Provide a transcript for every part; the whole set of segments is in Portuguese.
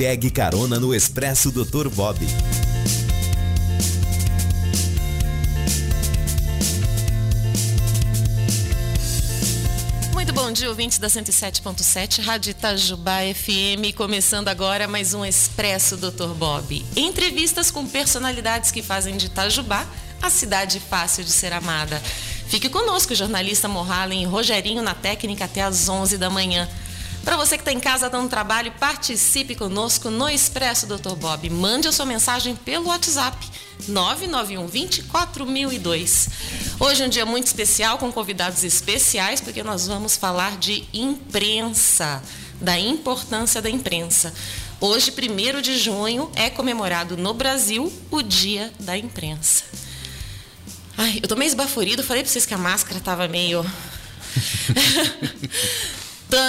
pegue carona no Expresso Dr. Bob. Muito bom dia, ouvintes da 107.7, Rádio Itajubá FM, começando agora mais um Expresso Dr. Bob. Entrevistas com personalidades que fazem de Itajubá a cidade fácil de ser amada. Fique conosco, jornalista Morhalen e Rogerinho na técnica até às 11 da manhã. Para você que está em casa dando trabalho, participe conosco no Expresso Dr. Bob. Mande a sua mensagem pelo WhatsApp 991 24002. Hoje é um dia muito especial com convidados especiais, porque nós vamos falar de imprensa, da importância da imprensa. Hoje, 1 de junho, é comemorado no Brasil o Dia da Imprensa. Ai, eu tô meio esbaforido, falei para vocês que a máscara estava meio.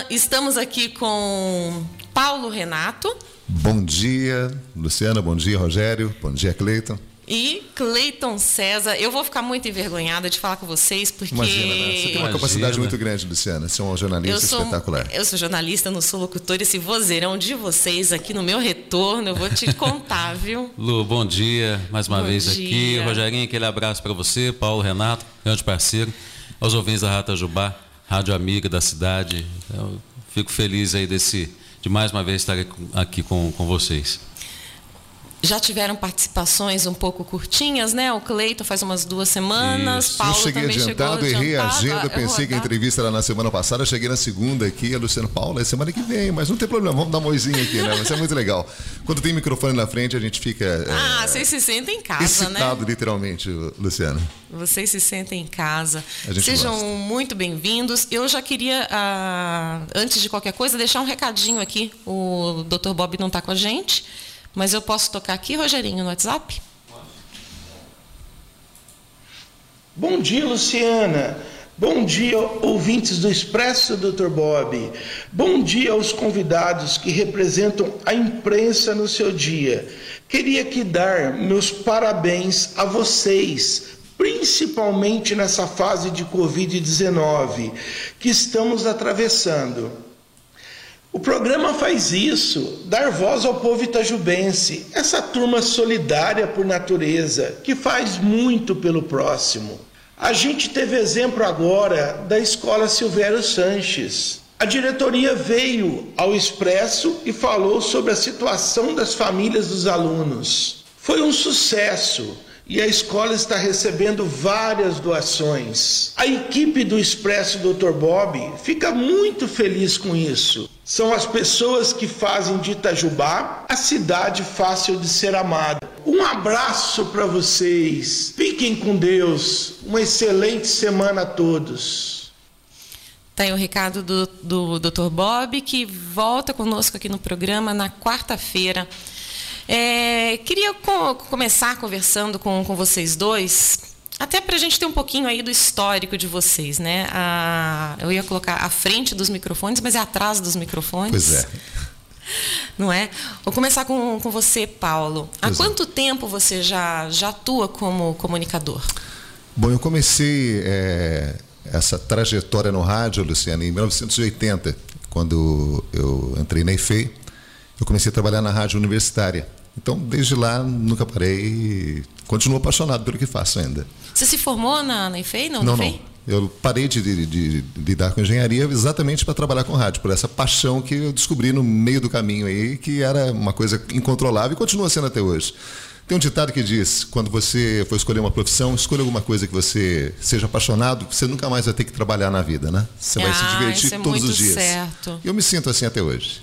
Estamos aqui com Paulo Renato. Bom dia, Luciana. Bom dia, Rogério. Bom dia, Cleiton. E Cleiton César, eu vou ficar muito envergonhada de falar com vocês, porque. Imagina, né? Você tem uma Imagina. capacidade muito grande, Luciana. Você é uma jornalista eu sou, espetacular. Eu sou jornalista, não sou locutor. Esse vozeirão de vocês aqui no meu retorno, eu vou te contar, viu? Lu, bom dia mais uma bom vez dia. aqui. Rogerinho, aquele abraço para você, Paulo Renato, grande parceiro, aos ouvintes da Rata Jubá rádio amiga da cidade. Eu fico feliz aí desse, de mais uma vez estar aqui com, com vocês. Já tiveram participações um pouco curtinhas, né? O Cleito faz umas duas semanas. Isso. Paulo eu cheguei também adiantado, chegou errei a agenda, pensei que a entrevista era na semana passada, cheguei na segunda aqui, a Luciano Paulo, é semana que vem, mas não tem problema, vamos dar uma moisinha aqui, né? Mas é muito legal. Quando tem microfone na frente, a gente fica. Ah, é, vocês se sentem em casa, excitado, né? Excitado, literalmente, Luciano. Vocês se sentem em casa. Sejam gosta. muito bem-vindos. Eu já queria, ah, antes de qualquer coisa, deixar um recadinho aqui. O Dr. Bob não está com a gente. Mas eu posso tocar aqui, Rogerinho, no WhatsApp? Bom dia, Luciana. Bom dia, ouvintes do Expresso Dr. Bob. Bom dia aos convidados que representam a imprensa no seu dia. Queria aqui dar meus parabéns a vocês, principalmente nessa fase de Covid-19 que estamos atravessando. O programa faz isso, dar voz ao povo itajubense, essa turma solidária por natureza, que faz muito pelo próximo. A gente teve exemplo agora da Escola Silvério Sanches. A diretoria veio ao Expresso e falou sobre a situação das famílias dos alunos. Foi um sucesso e a escola está recebendo várias doações. A equipe do Expresso Dr. Bob fica muito feliz com isso. São as pessoas que fazem de Itajubá a cidade fácil de ser amada. Um abraço para vocês. Fiquem com Deus. Uma excelente semana a todos. Tá aí o recado do, do Dr. Bob, que volta conosco aqui no programa na quarta-feira. É, queria co começar conversando com, com vocês dois, até para a gente ter um pouquinho aí do histórico de vocês, né? A, eu ia colocar à frente dos microfones, mas é atrás dos microfones. Pois é. Não é? Vou começar com, com você, Paulo. Há pois é. quanto é. tempo você já, já atua como comunicador? Bom, eu comecei é, essa trajetória no rádio, Luciana, em 1980, quando eu entrei na IFEI. Eu comecei a trabalhar na rádio universitária. Então, desde lá, nunca parei. Continuo apaixonado pelo que faço ainda. Você se formou na, na IFEI? Não, não, não. Eu parei de, de, de, lidar com engenharia exatamente para trabalhar com rádio, por essa paixão que eu descobri no meio do caminho aí, que era uma coisa incontrolável e continua sendo até hoje. Tem um ditado que diz: quando você for escolher uma profissão, escolha alguma coisa que você seja apaixonado, você nunca mais vai ter que trabalhar na vida, né? Você vai ah, se divertir é todos os dias. Certo. Eu me sinto assim até hoje.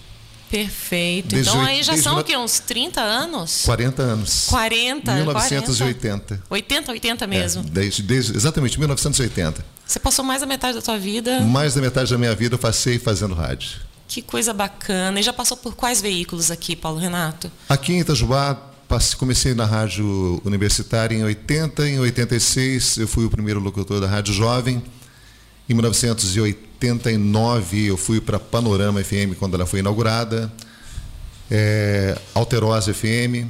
Perfeito. Desde então aí já são o quê? Uns 30 anos? 40 anos. 40? 1980. 40. 80, 80 mesmo? É, desde, desde, exatamente, 1980. Você passou mais da metade da sua vida? Mais da metade da minha vida eu passei fazendo rádio. Que coisa bacana. E já passou por quais veículos aqui, Paulo Renato? Aqui em Itajubá, comecei na rádio universitária em 80, em 86 eu fui o primeiro locutor da Rádio Jovem. Em 1989 eu fui para Panorama FM quando ela foi inaugurada, é, Alterosa FM,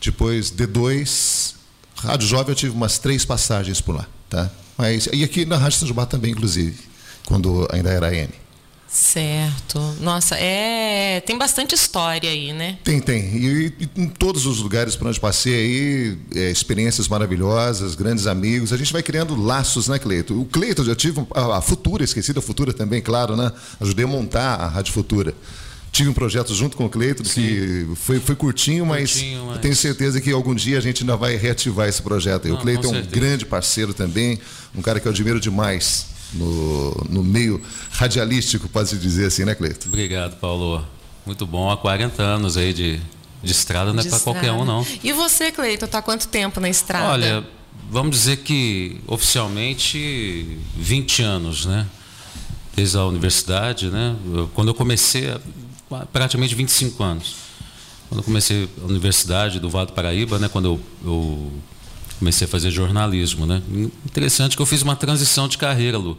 depois D2, Rádio Jovem eu tive umas três passagens por lá, tá? Mas, e aqui na Rádio São Jubá também, inclusive, quando ainda era AM. Certo. Nossa, é tem bastante história aí, né? Tem, tem. E, e em todos os lugares por onde passei aí, é, experiências maravilhosas, grandes amigos. A gente vai criando laços, né, Cleito? O Cleito, eu já tive a, a Futura, esqueci da Futura também, claro, né? Ajudei a montar a Rádio Futura tive um projeto junto com o Cleito que foi, foi curtinho, mas, curtinho, mas... tenho certeza que algum dia a gente ainda vai reativar esse projeto. Não, o Cleito é um certeza. grande parceiro também, um cara que eu admiro demais no, no meio radialístico, pode-se dizer assim, né, Cleito? Obrigado, Paulo. Muito bom. Há 40 anos aí de, de estrada não é para qualquer um, não. E você, Cleito, está quanto tempo na estrada? Olha, vamos dizer que oficialmente 20 anos, né? Desde a universidade, né? Quando eu comecei, praticamente 25 anos. Quando eu comecei a universidade do Vale do Paraíba, né? Quando eu, eu comecei a fazer jornalismo, né? Interessante que eu fiz uma transição de carreira, Lu.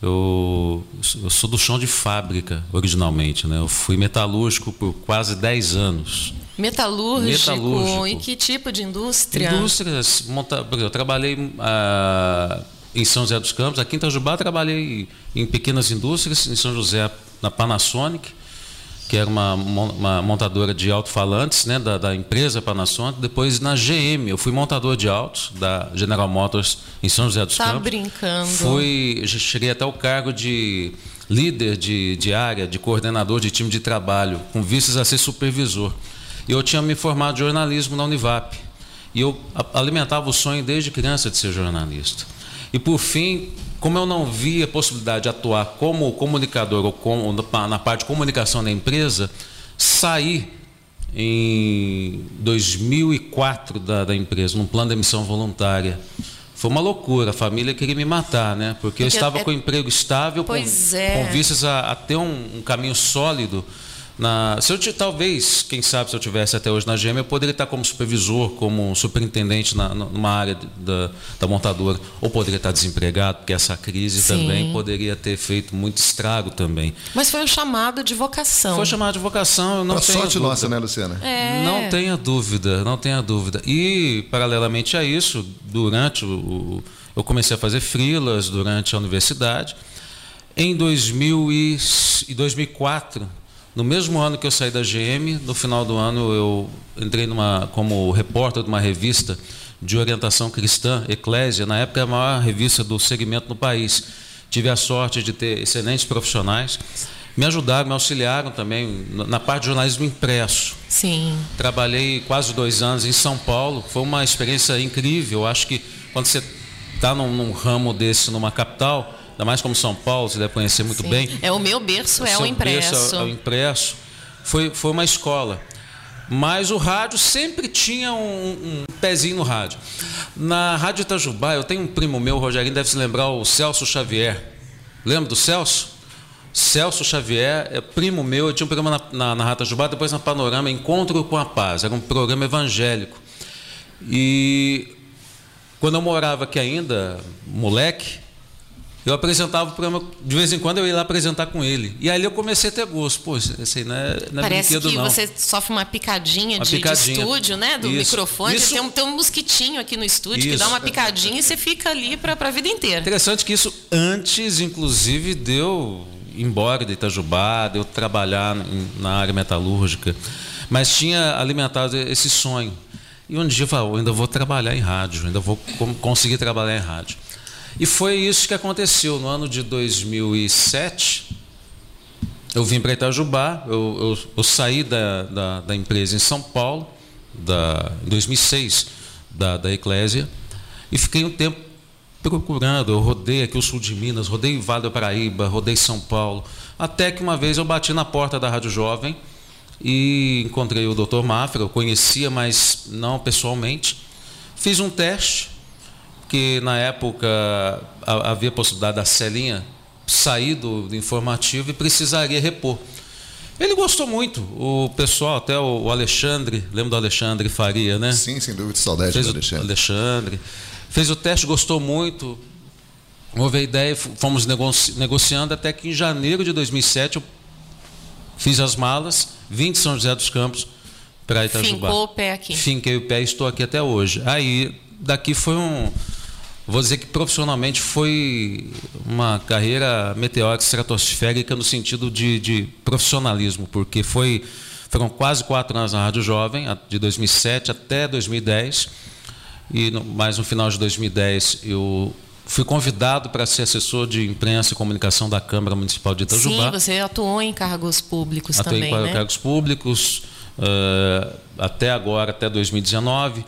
Eu, eu, sou do chão de fábrica, originalmente, né? Eu fui metalúrgico por quase 10 anos. Metalúrgico? metalúrgico. E que tipo de indústria? Indústrias. Monta... Eu trabalhei ah, em São José dos Campos, aqui em Itajubá trabalhei em pequenas indústrias, em São José, na Panasonic, que era uma, uma montadora de alto-falantes né, da, da, empresa Panasonic. Depois na GM, eu fui montador de autos da General Motors em São José dos tá Campos. Tá brincando. Fui, cheguei até o cargo de líder de, de área, de coordenador de time de trabalho, com vistas a ser supervisor. E eu tinha me formado de jornalismo na Univap. E eu alimentava o sonho desde criança de ser jornalista. E por fim, como eu não via a possibilidade de atuar como comunicador ou como, na parte de comunicação da empresa, saí em 2004 da, da empresa, num plano de emissão voluntária. Foi uma loucura, a família queria me matar, né? Porque, Porque eu estava é... com um emprego estável, com, é. com vistas a, a ter um, um caminho sólido na, se eu talvez, quem sabe, se eu tivesse até hoje na GM, eu poderia estar como supervisor, como superintendente na, numa área da, da montadora, ou poderia estar desempregado, porque essa crise Sim. também poderia ter feito muito estrago também. Mas foi um chamado de vocação. Foi um chamado de vocação, não tenho sorte dúvida. nossa, né, Luciana? É. Não tenha dúvida, não tenha dúvida. E paralelamente a isso, durante o, o eu comecei a fazer frilas durante a universidade. Em 2000 e, 2004 no mesmo ano que eu saí da GM, no final do ano eu entrei numa, como repórter de uma revista de orientação cristã, Eclésia, na época a maior revista do segmento no país. Tive a sorte de ter excelentes profissionais. Me ajudaram, me auxiliaram também na parte de jornalismo impresso. Sim. Trabalhei quase dois anos em São Paulo. Foi uma experiência incrível. Acho que quando você está num, num ramo desse numa capital, ainda mais como São Paulo, você deve conhecer muito Sim. bem. É o meu berço, é o, é impresso. Berço é, o impresso. Foi, foi uma escola. Mas o rádio sempre tinha um, um, pezinho no rádio. Na Rádio Itajubá, eu tenho um primo meu, o Rogerinho deve se lembrar, o Celso Xavier. Lembra do Celso? Celso Xavier é primo meu, eu tinha um programa na, na, na Rádio Itajubá, depois na Panorama, Encontro com a Paz. Era um programa evangélico. E quando eu morava aqui ainda, moleque, eu apresentava o programa, de vez em quando eu ia lá apresentar com ele. E aí eu comecei a ter gosto. Pô, aí não é, não é Parece que não. você sofre uma picadinha, uma de, picadinha. de, estúdio, né? Do Isso. microfone. Isso. Tem, um, tem um mosquitinho aqui no estúdio isso. que dá uma picadinha e você fica ali para a vida inteira. Interessante que isso antes, inclusive, deu embora de Itajubá, deu trabalhar na área metalúrgica. Mas tinha alimentado esse sonho. E um dia eu falei, ainda vou trabalhar em rádio, ainda vou conseguir trabalhar em rádio. E foi isso que aconteceu no ano de 2007. Eu vim para Itajubá, eu, eu, eu saí da, da, da, empresa em São Paulo, da, em 2006, da, da Eclésia, e fiquei um tempo procurando. Eu rodei aqui o sul de Minas, rodei Vale do Paraíba, rodei São Paulo, até que uma vez eu bati na porta da Rádio Jovem e encontrei o Dr. Mafra, eu conhecia, mas não pessoalmente. Fiz um teste, que na época havia possibilidade da Celinha sair do, do informativo e precisaria repor. Ele gostou muito, o pessoal, até o Alexandre, lembra do Alexandre Faria, né? Sim, sem dúvida, saudade Fez do Alexandre. Alexandre. Fez o teste, gostou muito. Houve a ideia, fomos negoci negociando até que em janeiro de 2007 eu fiz as malas, vim de São José dos Campos para Itajubá. Fincou o pé aqui. Finquei o pé e estou aqui até hoje. Aí, daqui foi um vou dizer que profissionalmente foi uma carreira meteórica, estratosférica no sentido de, de profissionalismo, porque foi, foram quase quatro anos na Rádio Jovem, de 2007 até 2010, e no, mais no final de 2010 eu fui convidado para ser assessor de imprensa e comunicação da Câmara Municipal de Itajubá. Sim, você atuou em cargos públicos Atuei também, em né? cargos públicos, uh, até agora, até 2019.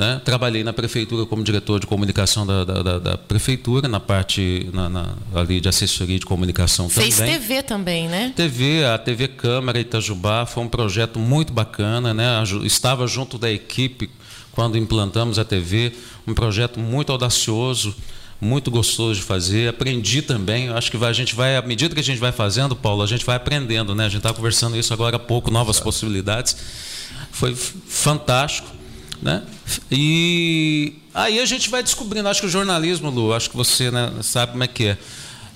Né? Trabalhei na prefeitura como diretor de comunicação da, da, da, da prefeitura, na parte na, na, ali de assessoria de comunicação Fez também. Fez TV também, né? TV, a TV Câmara Itajubá foi um projeto muito bacana, né? Estava junto da equipe quando implantamos a TV, um projeto muito audacioso, muito gostoso de fazer. Aprendi também. Acho que vai, a gente vai, à medida que a gente vai fazendo, Paulo, a gente vai aprendendo, né? A gente está conversando isso agora há pouco, novas possibilidades. Foi fantástico. Né? E aí a gente vai descobrindo, acho que o jornalismo, Lu, acho que você né, sabe como é que é.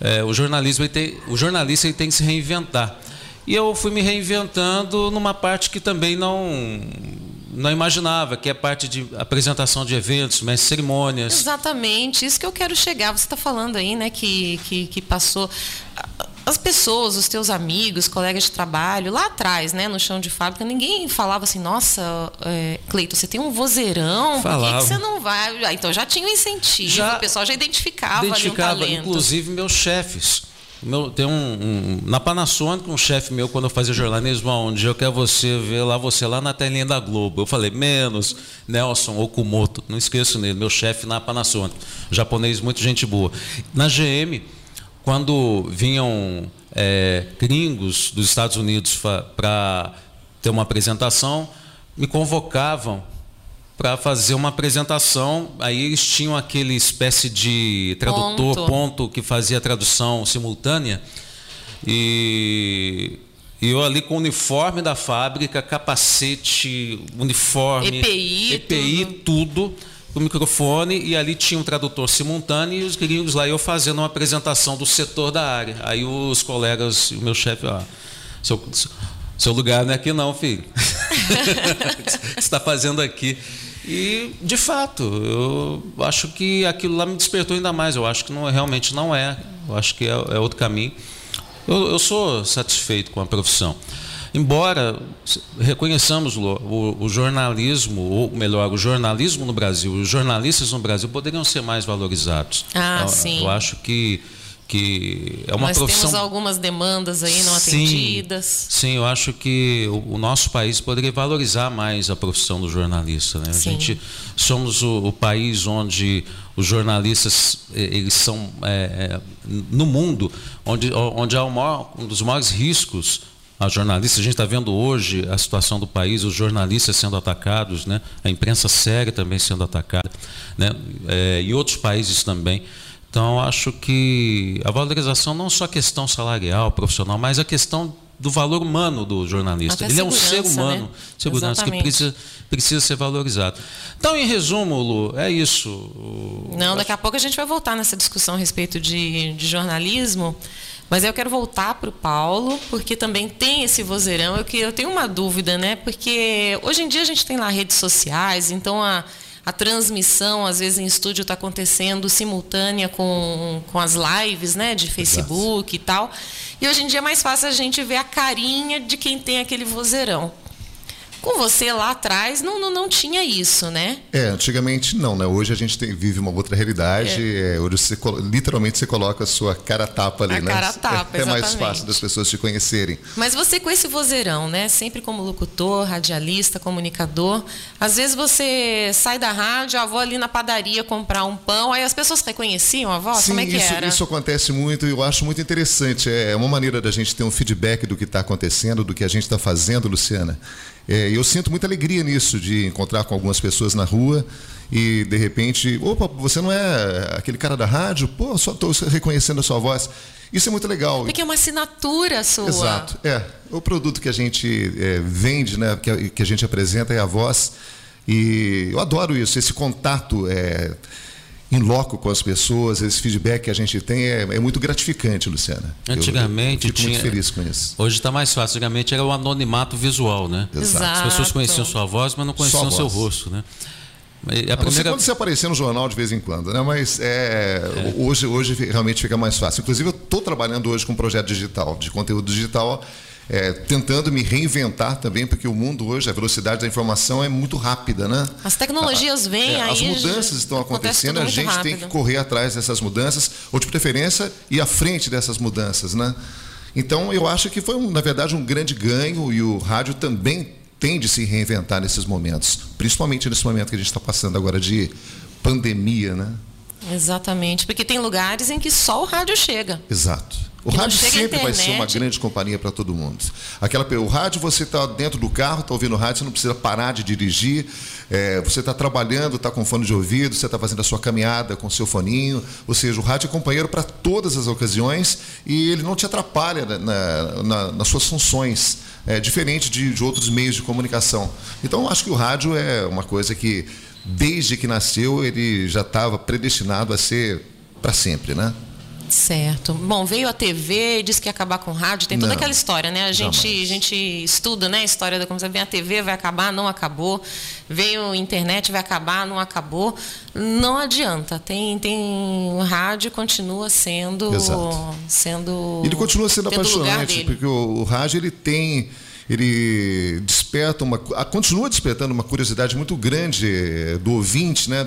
é o jornalismo, tem, o jornalista tem que se reinventar. E eu fui me reinventando numa parte que também não não imaginava, que é parte de apresentação de eventos, mas cerimônias. Exatamente, isso que eu quero chegar. Você está falando aí, né, que, que, que passou as pessoas, os teus amigos, colegas de trabalho, lá atrás, né, no chão de fábrica, ninguém falava assim, nossa, é, Cleito, você tem um vozeirão, falava. por que, que, você não vai? Ah, então já tinha um incentivo, já o pessoal já identificava, identificava ali um talento. inclusive meus chefes. Meu, tem um, um, na Panasonic, um chefe meu, quando eu fazia jornalismo, onde eu quero você ver lá, você lá na telinha da Globo. Eu falei, menos Nelson Okumoto, não esqueço nele, meu chefe na Panasonic, japonês, muito gente boa. Na GM, quando vinham é, gringos dos Estados Unidos para ter uma apresentação, me convocavam para fazer uma apresentação. Aí eles tinham aquele espécie de tradutor, ponto, ponto que fazia tradução simultânea. E, e eu ali com o uniforme da fábrica, capacete, uniforme, EPI, EPI tudo. tudo o microfone e ali tinha um tradutor simultâneo e os gringos lá eu fazendo uma apresentação do setor da área. Aí os colegas, o meu chefe, ó, seu, seu lugar não é aqui não, filho. o que está fazendo aqui? E, de fato, eu acho que aquilo lá me despertou ainda mais. Eu acho que não, realmente não é. Eu acho que é, é outro caminho. Eu, eu, sou satisfeito com a profissão. Embora reconheçamos o, o, jornalismo, ou melhor, o jornalismo no Brasil, os jornalistas no Brasil poderiam ser mais valorizados. Ah, eu, sim. Eu acho que que é uma Nós profissão. temos algumas demandas aí não sim, atendidas. Sim, eu acho que o, o, nosso país poderia valorizar mais a profissão do jornalista. Né? A gente somos o, o, país onde os jornalistas eles são é, é, no mundo onde onde há maior, um dos maiores riscos a jornalistas. A gente está vendo hoje a situação do país, os jornalistas sendo atacados, né? a imprensa séria também sendo atacada, né? É, e outros países também. Então, acho que a valorização não só a questão salarial, profissional, mas a questão do valor humano do jornalista. Até Ele é um ser humano, né? segurança, Exatamente. que precisa, precisa ser valorizado. Então, em resumo, Lu, é isso. Não, daqui a pouco a gente vai voltar nessa discussão a respeito de, de jornalismo. Mas eu quero voltar para o Paulo, porque também tem esse vozeirão. Eu, eu tenho uma dúvida, né? Porque hoje em dia a gente tem lá redes sociais, então a a transmissão, às vezes em estúdio, está acontecendo simultânea com, com as lives né, de Facebook Exato. e tal. E hoje em dia é mais fácil a gente ver a carinha de quem tem aquele vozeirão. Com você lá atrás não, não, não tinha isso, né? É, antigamente não, né? Hoje a gente tem, vive uma outra realidade. É. É, hoje você, literalmente você coloca a sua cara tapa ali, a né? Cara tapa, é, é mais fácil das pessoas te conhecerem. Mas você com esse vozeirão, né? Sempre como locutor, radialista, comunicador. Às vezes você sai da rádio, a avó ali na padaria comprar um pão, aí as pessoas reconheciam a voz? Sim, Como é que isso, era? isso acontece muito e eu acho muito interessante. É uma maneira da gente ter um feedback do que está acontecendo, do que a gente está fazendo, Luciana. É, eu sinto muita alegria nisso, de encontrar com algumas pessoas na rua e, de repente, opa, você não é aquele cara da rádio? Pô, só estou reconhecendo a sua voz. Isso é muito legal. Porque é uma assinatura sua. Exato. É. O produto que a gente é, vende, né, que, a, que a gente apresenta é a voz. E eu adoro isso, esse contato. É, em loco com as pessoas, esse feedback que a gente tem é, é muito gratificante, Luciana. Antigamente eu, eu fico tinha, muito feliz com isso. Hoje está mais fácil. Antigamente era o anonimato visual, né? Exato. As pessoas conheciam sua voz, mas não conheciam o seu rosto, né? A, primeira... quando você aparecer no jornal de vez em quando, né? Mas é, é. Hoje, hoje realmente fica mais fácil. Inclusive, eu estou trabalhando hoje com um projeto digital, de conteúdo digital, é, tentando me reinventar também, porque o mundo hoje, a velocidade da informação é muito rápida, né? As tecnologias vêm é, aí. As mudanças estão acontecendo, a gente rápido. tem que correr atrás dessas mudanças, ou de preferência, ir à frente dessas mudanças, né? Então, eu acho que foi, na verdade, um grande ganho e o rádio também tem de se reinventar nesses momentos, principalmente nesse momento que a gente está passando agora de pandemia, né? Exatamente, porque tem lugares em que só o rádio chega. Exato. O rádio sempre vai ser uma grande companhia para todo mundo. Aquela, o rádio, você está dentro do carro, está ouvindo rádio, você não precisa parar de dirigir. É, você está trabalhando, está com fone de ouvido, você está fazendo a sua caminhada com seu foninho. Ou seja, o rádio é companheiro para todas as ocasiões e ele não te atrapalha na, na, nas suas funções, é, diferente de, de outros meios de comunicação. Então, acho que o rádio é uma coisa que, desde que nasceu, ele já estava predestinado a ser para sempre, né? Certo. Bom, veio a TV, disse que ia acabar com o rádio, tem toda não, aquela história, né? A gente, a gente estuda, né? A história da você vem a TV, vai acabar, não acabou. Veio a internet, vai acabar, não acabou. Não adianta. Tem, tem o rádio continua sendo Exato. sendo Ele continua sendo apaixonante, porque o, o rádio ele tem ele desperta uma continua despertando uma curiosidade muito grande eh, do ouvinte, né?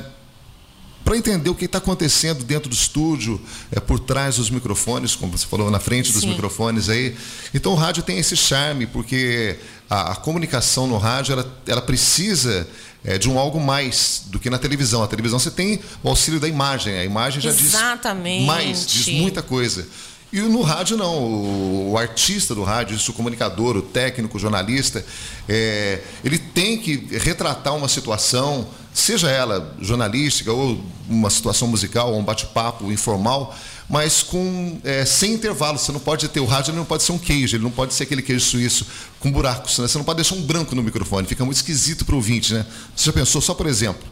Para entender o que está acontecendo dentro do estúdio, é, por trás dos microfones, como você falou, na frente dos Sim. microfones aí. Então o rádio tem esse charme, porque a, a comunicação no rádio ela, ela precisa é, de um algo mais do que na televisão. A televisão você tem o auxílio da imagem, a imagem já Exatamente. diz mais, diz muita coisa. E no rádio não, o, o, artista do rádio, isso, o comunicador, o técnico, o jornalista, é, ele tem que retratar uma situação, seja ela jornalística ou uma situação musical ou um bate-papo informal, mas com é, sem intervalo. Você não pode ter o rádio, não pode ser um queijo, ele não pode ser aquele queijo suíço com buracos. Né? Você não pode deixar um branco no microfone, fica muito esquisito para o ouvinte. Né? Você já pensou, só por exemplo,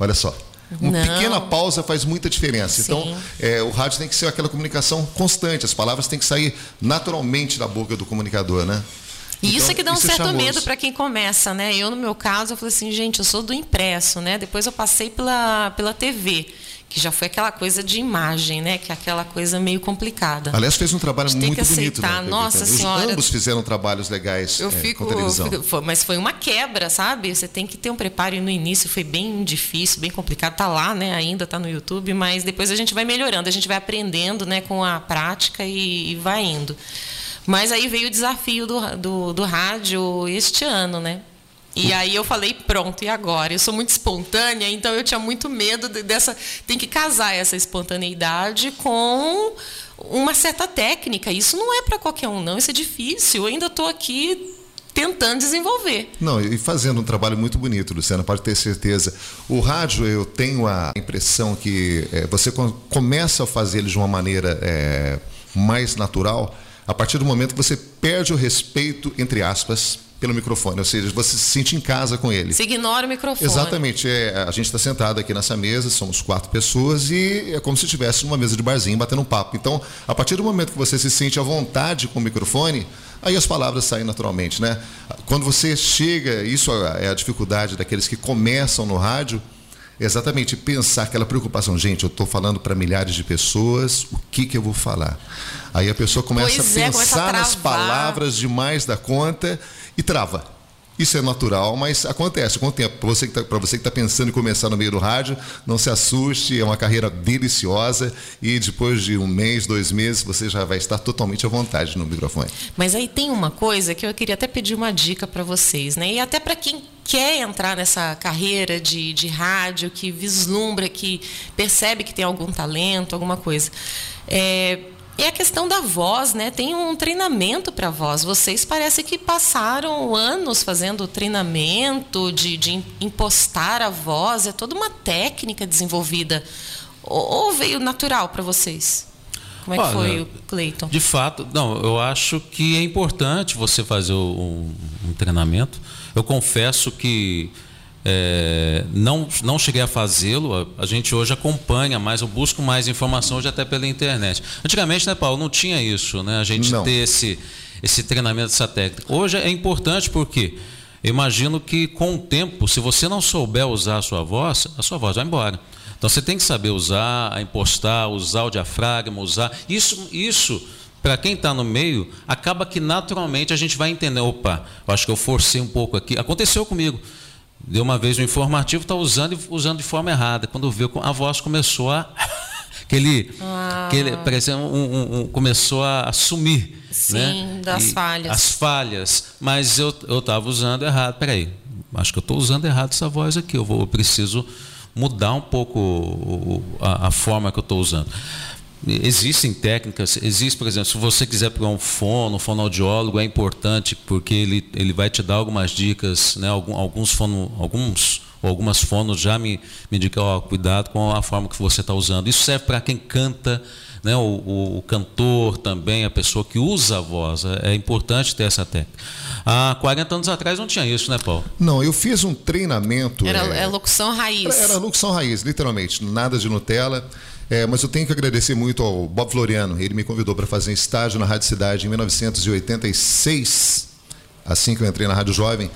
olha só. Uma Não. pequena pausa faz muita diferença. Então, Sim. Então, é, o rádio tem que ser aquela comunicação constante, as palavras têm que sair naturalmente da boca do comunicador, né? E então, isso é que dá um é certo medo para quem começa, né? Eu, no meu caso, eu falei assim, gente, eu sou do impresso, né? Depois eu passei pela, pela TV que já foi aquela coisa de imagem, né? Que é aquela coisa meio complicada. Aliás, fez um trabalho muito bonito. Né? Nossa Os, senhora. Ambos fizeram trabalhos legais eu é, fico, com televisão. Eu fico, mas foi uma quebra, sabe? Você tem que ter um preparo e no início foi bem difícil, bem complicado. Tá lá, né? Ainda tá no YouTube, mas depois a gente vai melhorando, a gente vai aprendendo, né? Com a prática e, e vai indo. Mas aí veio o desafio do, do, do rádio este ano, né? E aí eu falei, pronto, e agora? Eu sou muito espontânea, então eu tinha muito medo dessa. Tem que casar essa espontaneidade com uma certa técnica. Isso não é para qualquer um, não. Isso é difícil. Eu ainda estou aqui tentando desenvolver. Não, e fazendo um trabalho muito bonito, Luciana, pode ter certeza. O rádio, eu tenho a impressão que é, você começa a fazer ele de uma maneira é, mais natural a partir do momento que você perde o respeito, entre aspas, pelo microfone, ou seja, você se sente em casa com ele. Você ignora o microfone. Exatamente. É, a gente está sentado aqui nessa mesa, somos quatro pessoas e é como se estivesse numa mesa de barzinho batendo um papo. Então, a partir do momento que você se sente à vontade com o microfone, aí as palavras saem naturalmente, né? Quando você chega, isso é a dificuldade daqueles que começam no rádio, exatamente pensar aquela preocupação, gente, eu estou falando para milhares de pessoas, o que que eu vou falar? Aí a pessoa começa pois a é, pensar a nas palavras demais da conta e trava. Isso é natural, mas acontece com o tempo. Para você que está tá pensando em começar no meio do rádio, não se assuste, é uma carreira deliciosa e depois de um mês, dois meses, você já vai estar totalmente à vontade no microfone. Mas aí tem uma coisa que eu queria até pedir uma dica para vocês, né? E até para quem quer entrar nessa carreira de, de rádio, que vislumbra, que percebe que tem algum talento, alguma coisa. É, é a questão da voz, né? Tem um treinamento para voz. Vocês parece que passaram anos fazendo treinamento de, de impostar a voz. É toda uma técnica desenvolvida. Ou, ou veio natural para vocês? Como é que Olha, foi, Cleiton? De fato, não. Eu acho que é importante você fazer um, um treinamento. Eu confesso que é, não, não cheguei a fazê-lo, a, a, gente hoje acompanha mais, eu busco mais informação hoje até pela internet. Antigamente, né, Paulo, não tinha isso, né? A gente não. ter esse, esse treinamento, essa técnica. Hoje é importante porque Eu imagino que com o tempo, se você não souber usar a sua voz, a sua voz vai embora. Então você tem que saber usar, impostar, usar o diafragma, usar. Isso, isso para quem está no meio, acaba que naturalmente a gente vai entender, opa, eu acho que eu forcei um pouco aqui. Aconteceu comigo. Deu uma vez no informativo, está usando usando de forma errada. Quando viu, a voz começou a. aquele, ah. aquele parecia um, um, um, começou a sumir. Sim, né? das e falhas. As falhas. Mas eu estava usando errado. Peraí, acho que eu estou usando errado essa voz aqui. Eu, vou, eu preciso mudar um pouco a, a forma que eu estou usando. Existem técnicas, existe, por exemplo, se você quiser para um fono, um fonoaudiólogo, é importante porque ele, ele vai te dar algumas dicas, né? Algum, alguns, fono, alguns algumas fonos já me, me indicam, ó, cuidado com a forma que você está usando. Isso serve para quem canta, né? O, o, o, cantor também, a pessoa que usa a voz. É, é importante ter essa técnica. Há 40 anos atrás não tinha isso, né, Paulo? Não, eu fiz um treinamento. Era é, é locução raiz. Era, era locução raiz, literalmente. Nada de Nutella. É, mas eu tenho que agradecer muito ao Bob Floriano. Ele me convidou para fazer estágio na Rádio Cidade em 1986, assim que eu entrei na Rádio Jovem.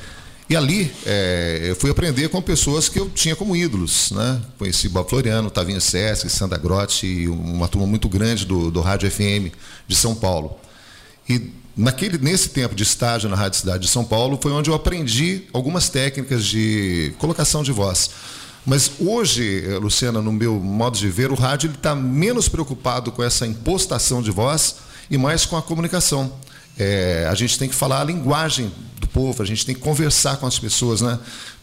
E ali é, eu fui aprender com pessoas que eu tinha como ídolos. Né? Conheci Bob Floriano, Tavinho Sesc, Sandra Grotti, uma turma muito grande do, do Rádio FM de São Paulo. E naquele, nesse tempo de estágio na Rádio Cidade de São Paulo foi onde eu aprendi algumas técnicas de colocação de voz. Mas hoje, eh, Luciana, no meu modo de ver, o rádio está menos preocupado com essa impostação de voz e mais com a comunicação. É, a gente tem que falar a linguagem do povo, a gente tem que conversar com as pessoas, né?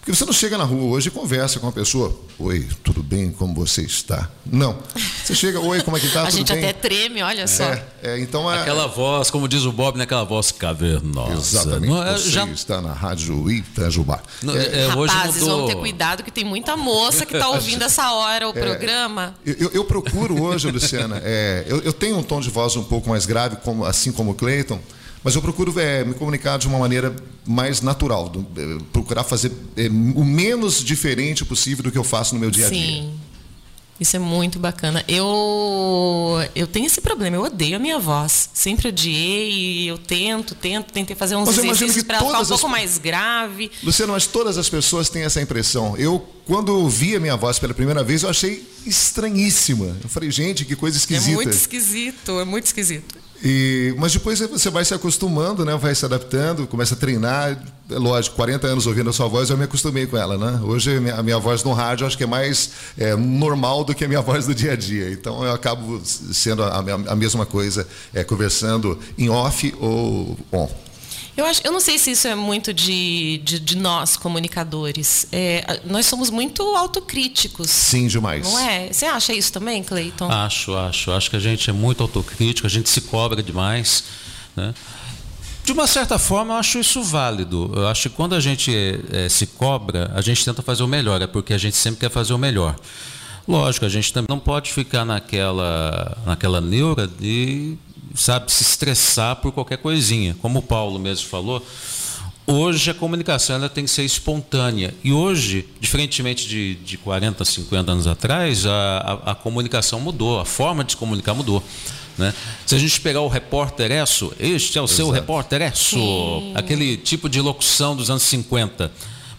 Porque você não chega na rua hoje e conversa com a pessoa. Oi, tudo bem? Como você está? Não. Você chega, oi, como é que está? a gente bem? até treme, olha só. É, é, então é, Aquela voz, como diz o Bob, naquela né? voz cavernosa. Exatamente. Não, é, você já... está na rádio Itajubá. Não, é, é, Rapazes, mudou... vamos ter cuidado que tem muita moça que está ouvindo essa hora o é, programa. Eu, eu, procuro hoje, Luciana, eu, eu tenho um tom de voz um pouco mais grave, como, assim como o Cleiton. Mas eu procuro é, me comunicar de uma maneira mais natural, do, é, procurar fazer é, o menos diferente possível do que eu faço no meu dia a dia. Sim. Isso é muito bacana. Eu eu tenho esse problema, eu odeio a minha voz. Sempre odiei e eu tento, tento, tentei fazer uns mas exercícios para ficar um pouco mais grave. Luciano, mas todas as pessoas têm essa impressão. Eu, quando ouvi a minha voz pela primeira vez, eu achei estranhíssima. Eu falei, gente, que coisa esquisita. É muito esquisito, é muito esquisito. E, mas depois você vai se acostumando, né? vai se adaptando, começa a treinar. É lógico, 40 anos ouvindo a sua voz, eu me acostumei com ela. Né? Hoje a minha, voz no rádio acho que é mais é, normal do que a minha voz do dia a dia. Então eu acabo sendo a, a mesma coisa, é, conversando em off ou on. Eu, acho, eu não sei se isso é muito de, de, de nós, comunicadores. É, nós somos muito autocríticos. Sim, demais. Não é? Você acha isso também, Cleiton? Acho, acho. Acho que a gente é muito autocrítico, a gente se cobra demais. Né? De uma certa forma, eu acho isso válido. Eu acho que quando a gente é, se cobra, a gente tenta fazer o melhor, é porque a gente sempre quer fazer o melhor. Lógico, a gente também não pode ficar naquela, naquela neura de sabe, se estressar por qualquer coisinha. Como o Paulo mesmo falou, hoje a comunicação ela tem que ser espontânea. E hoje, diferentemente de, de 40, 50 anos atrás, a, a, a comunicação mudou, a forma de se comunicar mudou. Né? Se a gente pegar o repórter Esso, este é o Exato. seu repórter Esso, aquele tipo de locução dos anos 50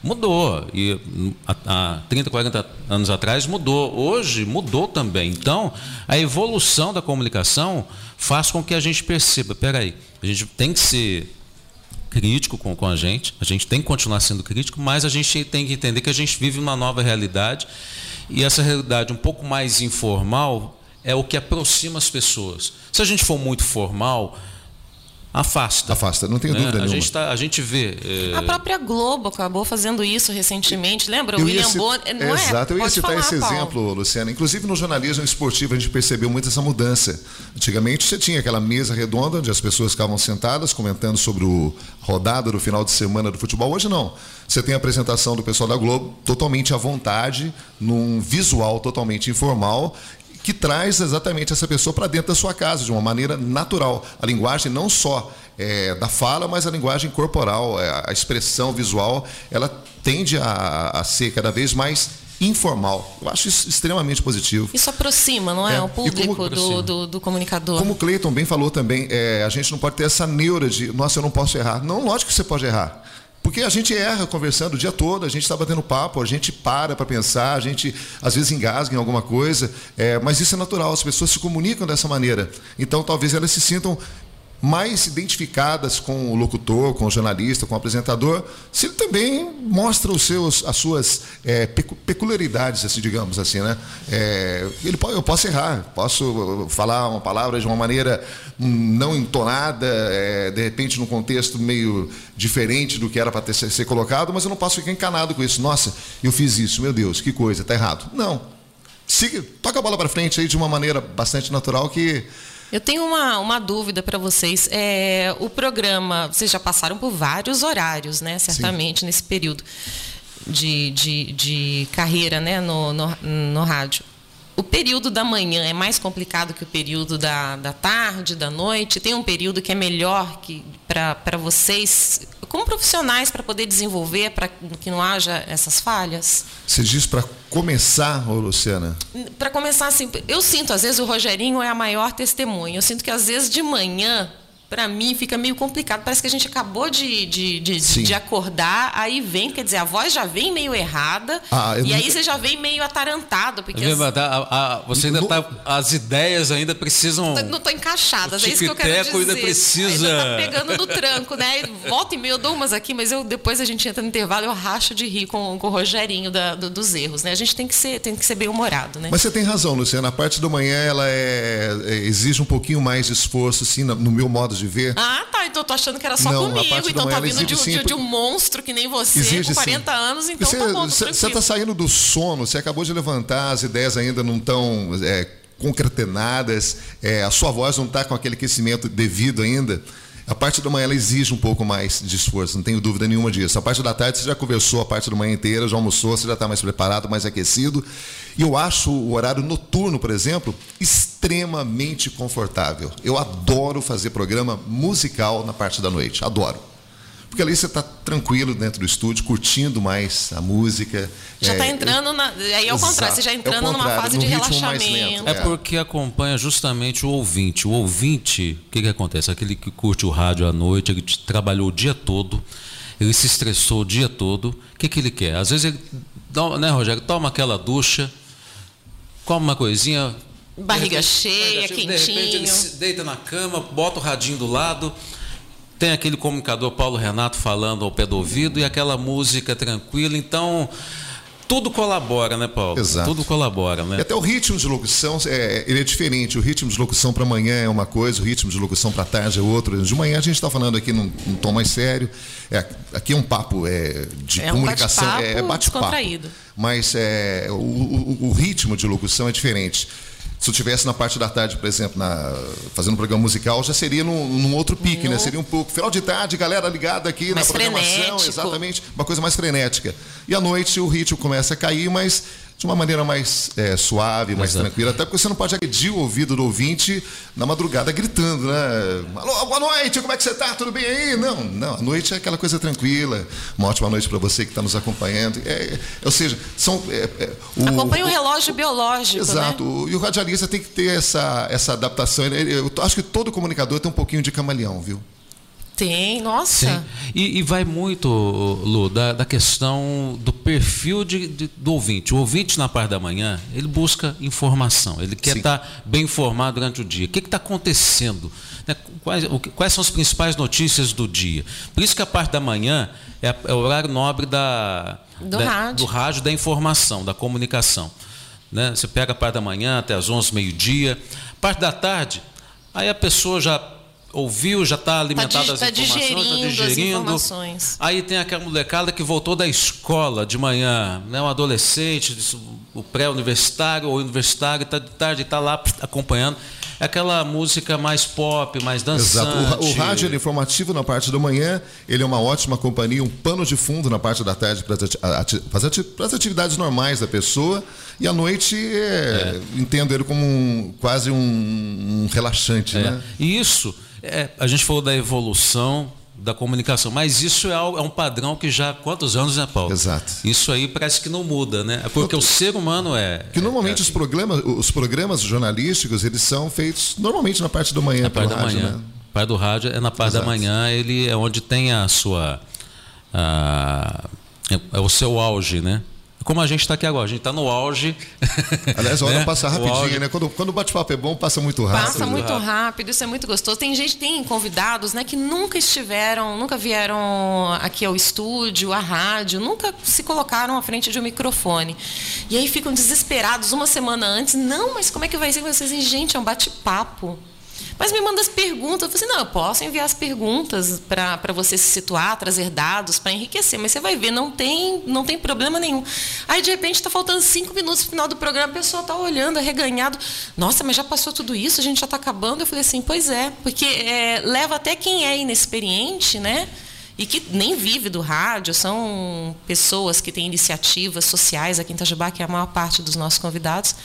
mudou. E há 30, 40 anos atrás mudou. Hoje mudou também. Então, a evolução da comunicação faz com que a gente perceba, peraí, a gente tem que ser crítico com, com a gente, a gente tem que continuar sendo crítico, mas a gente tem que entender que a gente vive uma nova realidade e essa realidade um pouco mais informal é o que aproxima as pessoas. Se a gente for muito formal, afasta. Afasta, não tenho né? dúvida a nenhuma. Gente tá, a gente vê. É... A própria Globo acabou fazendo isso recentemente, lembra? O William Bonner. Não é? Exato, eu ia citar falar, esse Paulo. exemplo, Luciana. Inclusive no jornalismo esportivo a gente percebeu muito essa mudança. Antigamente você tinha aquela mesa redonda onde as pessoas ficavam sentadas comentando sobre o rodada do final de semana do futebol. Hoje não. Você tem a apresentação do pessoal da Globo totalmente à vontade, num visual totalmente informal que traz exatamente essa pessoa para dentro da sua casa, de uma maneira natural. A linguagem não só é, da fala, mas a linguagem corporal, é, a expressão visual, ela tende a, a ser cada vez mais informal. Eu acho isso extremamente positivo. Isso aproxima, não é? é. O público como, do, do, do, comunicador. Como o Cleiton bem falou também, é, a gente não pode ter essa neura de, nossa, eu não posso errar. Não, lógico que você pode errar. Porque a gente erra conversando o dia todo, a gente está batendo papo, a gente para para pensar, a gente às vezes engasga em alguma coisa, é, mas isso é natural, as pessoas se comunicam dessa maneira. Então talvez elas se sintam mais identificadas com o locutor, com o jornalista, com o apresentador, se ele também mostra os seus, as suas é, peculiaridades, assim, digamos assim, né? É, ele pode, eu posso errar, posso falar uma palavra de uma maneira não entonada, é, de repente num contexto meio diferente do que era para ser, ser colocado, mas eu não posso ficar encanado com isso. Nossa, eu fiz isso, meu Deus, que coisa, está errado. Não. Siga, toca a bola para frente aí de uma maneira bastante natural que eu tenho uma, uma dúvida para vocês. É, o programa, vocês já passaram por vários horários, né? Certamente, Sim. nesse período de, de, de carreira né? no, no, no rádio. O período da manhã é mais complicado que o período da, da tarde, da noite? Tem um período que é melhor que para vocês, como profissionais, para poder desenvolver, para que não haja essas falhas? Você diz para começar, Luciana? Para começar, assim, eu sinto, às vezes, o Rogerinho é a maior testemunha. Eu sinto que, às vezes, de manhã, para mim fica meio complicado. Parece que a gente acabou de, de, de, de, acordar, aí vem, quer dizer, a voz já vem meio errada, ah, e aí você já vem meio atarantado. Porque as... a, a, você ainda está. As ideias ainda precisam. Não estão encaixadas, é isso que eu quero dizer. ainda precisa. Ainda tá pegando no tranco, né? Volta e meia eu dou umas aqui, mas eu, depois a gente entra no intervalo eu racho de rir com, com o Rogerinho da, do, dos erros, né? A gente tem que ser, tem que ser bem humorado, né? Mas você tem razão, Luciana. A parte da manhã ela é, é, exige um pouquinho mais de esforço, assim, no meu modo de ver. Ah, tá. Então eu tô achando que era só não, comigo. Então tá vindo de, de, de, um monstro que nem você, exige, com 40 sim. anos, então você, tá bom, Você tá saindo do sono, você acabou de levantar, as ideias ainda não estão é, concatenadas, é, a sua voz não está com aquele aquecimento devido ainda. A parte da manhã ela exige um pouco mais de esforço, não tenho dúvida nenhuma disso. A parte da tarde você já conversou a parte da manhã inteira, já almoçou, você já está mais preparado, mais aquecido. E eu acho o horário noturno, por exemplo, extremamente confortável. Eu adoro fazer programa musical na parte da noite, adoro. Porque ali você está tranquilo dentro do estúdio, curtindo mais a música. Já está é, entrando na. Aí é o contrário, você já entrando é numa fase de relaxamento. É, é porque acompanha justamente o ouvinte. O ouvinte, o que, que acontece? Aquele que curte o rádio à noite, ele trabalhou o dia todo, ele se estressou o dia todo. O que, que ele quer? Às vezes ele, né, Rogério, toma aquela ducha, come uma coisinha. Barriga repente, cheia, barriga quentinho. De repente ele se deita na cama, bota o radinho do lado tem aquele comunicador Paulo Renato falando ao pé do ouvido e aquela música tranquila. Então, tudo colabora, né, Paulo? Exato. Tudo colabora, né? E até o ritmo de locução, é, ele é diferente. O ritmo de locução para manhã é uma coisa, o ritmo de locução para tarde é outro. De manhã a gente está falando aqui num, num, tom mais sério. É, aqui é um papo é, de é comunicação, um bate é bate-papo. Mas é, o, o, o ritmo de locução é diferente. Se eu estivesse na parte da tarde, por exemplo, na, fazendo um programa musical, já seria num, num outro pique, no... né? Seria um pouco. Final de tarde, galera ligada aqui mais na programação, frenético. exatamente, uma coisa mais frenética. E à noite o ritmo começa a cair, mas de uma maneira mais é, suave, mais Exato. tranquila, até porque você não pode agredir o ouvido do ouvinte na madrugada gritando, né? Alô, boa noite, como é que você está? Tudo bem aí? Não, não, a noite é aquela coisa tranquila. Uma ótima noite para você que está nos acompanhando. É, é, ou seja, são. É, é o, Acompanha o relógio biológico. Né? Exato. Né? E o radialista tem que ter essa, essa adaptação. Eu acho que todo comunicador tem um pouquinho de camaleão, viu? Tem, nossa. Sim. E, e vai muito, Lu, da, da questão do perfil de, de, do ouvinte. O ouvinte, na parte da manhã, ele busca informação, ele quer Sim. estar bem informado durante o dia. O que está acontecendo? Né? Quais, o, quais são as principais notícias do dia? Por isso que a parte da manhã é, é o horário nobre da, do, da, rádio. do rádio, da informação, da comunicação. Né? Você pega a parte da manhã até as 11, meio-dia. Parte da tarde, aí a pessoa já ouviu, já está alimentado tá, as informações, está digerindo. informações. Aí tem aquela molecada que voltou da escola de manhã, né, um adolescente, o pré-universitário ou universitário, está de tarde, está lá acompanhando. É aquela música mais pop, mais dançante. Exato. O, o rádio é informativo na parte da manhã, ele é uma ótima companhia, um pano de fundo na parte da tarde para as atividades normais da pessoa. E à noite, é, é. entendo ele como um, quase um, um relaxante. É. Né? E isso é, a gente falou da evolução da comunicação, mas isso é, algo, é, um padrão que já há quantos anos, né, Paulo? Exato. Isso aí parece que não muda, né? É porque o ser humano é. Que normalmente é, os programas, os programas jornalísticos, eles são feitos normalmente na parte da manhã. Na parte da rádio, manhã. Né? Parte do rádio é na parte Exato. da manhã, ele é onde tem a sua a, é o seu auge, né? Como a gente está aqui agora. A gente está no auge. Aliás, a hora né? passa rapidinho, né? Quando, quando o bate-papo é bom, passa muito rápido. Passa muito rápido, isso é muito gostoso. Tem gente, tem convidados né, que nunca estiveram, nunca vieram aqui ao estúdio, à rádio, nunca se colocaram à frente de um microfone. E aí ficam desesperados uma semana antes. Não, mas como é que vai ser? Vocês dizem, gente, é um bate-papo. Mas me manda as perguntas. Eu falei assim, não, eu posso enviar as perguntas para você se situar, trazer dados para enriquecer, mas você vai ver, não tem, não tem problema nenhum. Aí, de repente, está faltando cinco minutos para o final do programa, a pessoa está olhando, arreganhado. Nossa, mas já passou tudo isso, a gente já está acabando. Eu falei assim, pois é, porque é, leva até quem é inexperiente, né? e que nem vive do rádio, são pessoas que têm iniciativas sociais aqui em Itajubá, que é a maior parte dos nossos convidados.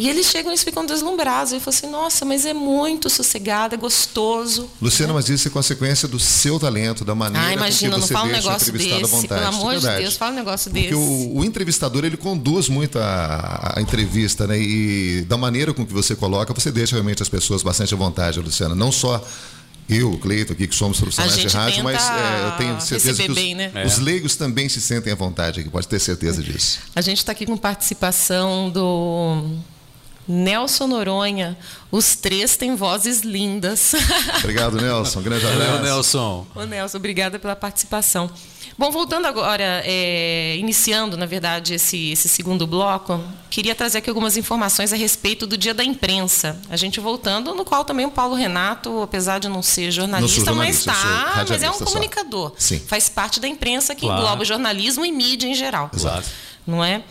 E eles chegam e ficam deslumbrados. E falam assim, nossa, mas é muito sossegado, é gostoso. Luciana, mas isso é consequência do seu talento, da maneira ah, imagina, com que você não fala deixa um negócio entrevistado desse, à vontade. Pelo amor de Deus, fala um negócio Porque desse. O, o, entrevistador, ele conduz muito a, a, entrevista, né? E da maneira com que você coloca, você deixa realmente as pessoas bastante à vontade, Luciana. Não só eu, o Cleito aqui, que somos profissionais de rádio, mas é, eu tenho certeza que os, bem, né? os, leigos também se sentem à vontade aqui, pode ter certeza disso. A gente está aqui com participação do Nelson Noronha. Os três têm vozes lindas. Obrigado, Nelson. Grande abraço. Valeu, Nelson. Ô, Nelson, obrigada pela participação. Bom, voltando agora, é, iniciando, na verdade, esse, esse segundo bloco, queria trazer aqui algumas informações a respeito do Dia da Imprensa. A gente voltando, no qual também o Paulo Renato, apesar de não ser jornalista, não jornalista mas está, mas é um comunicador. Faz parte da imprensa que claro. engloba jornalismo e mídia em geral. Exato. Não é?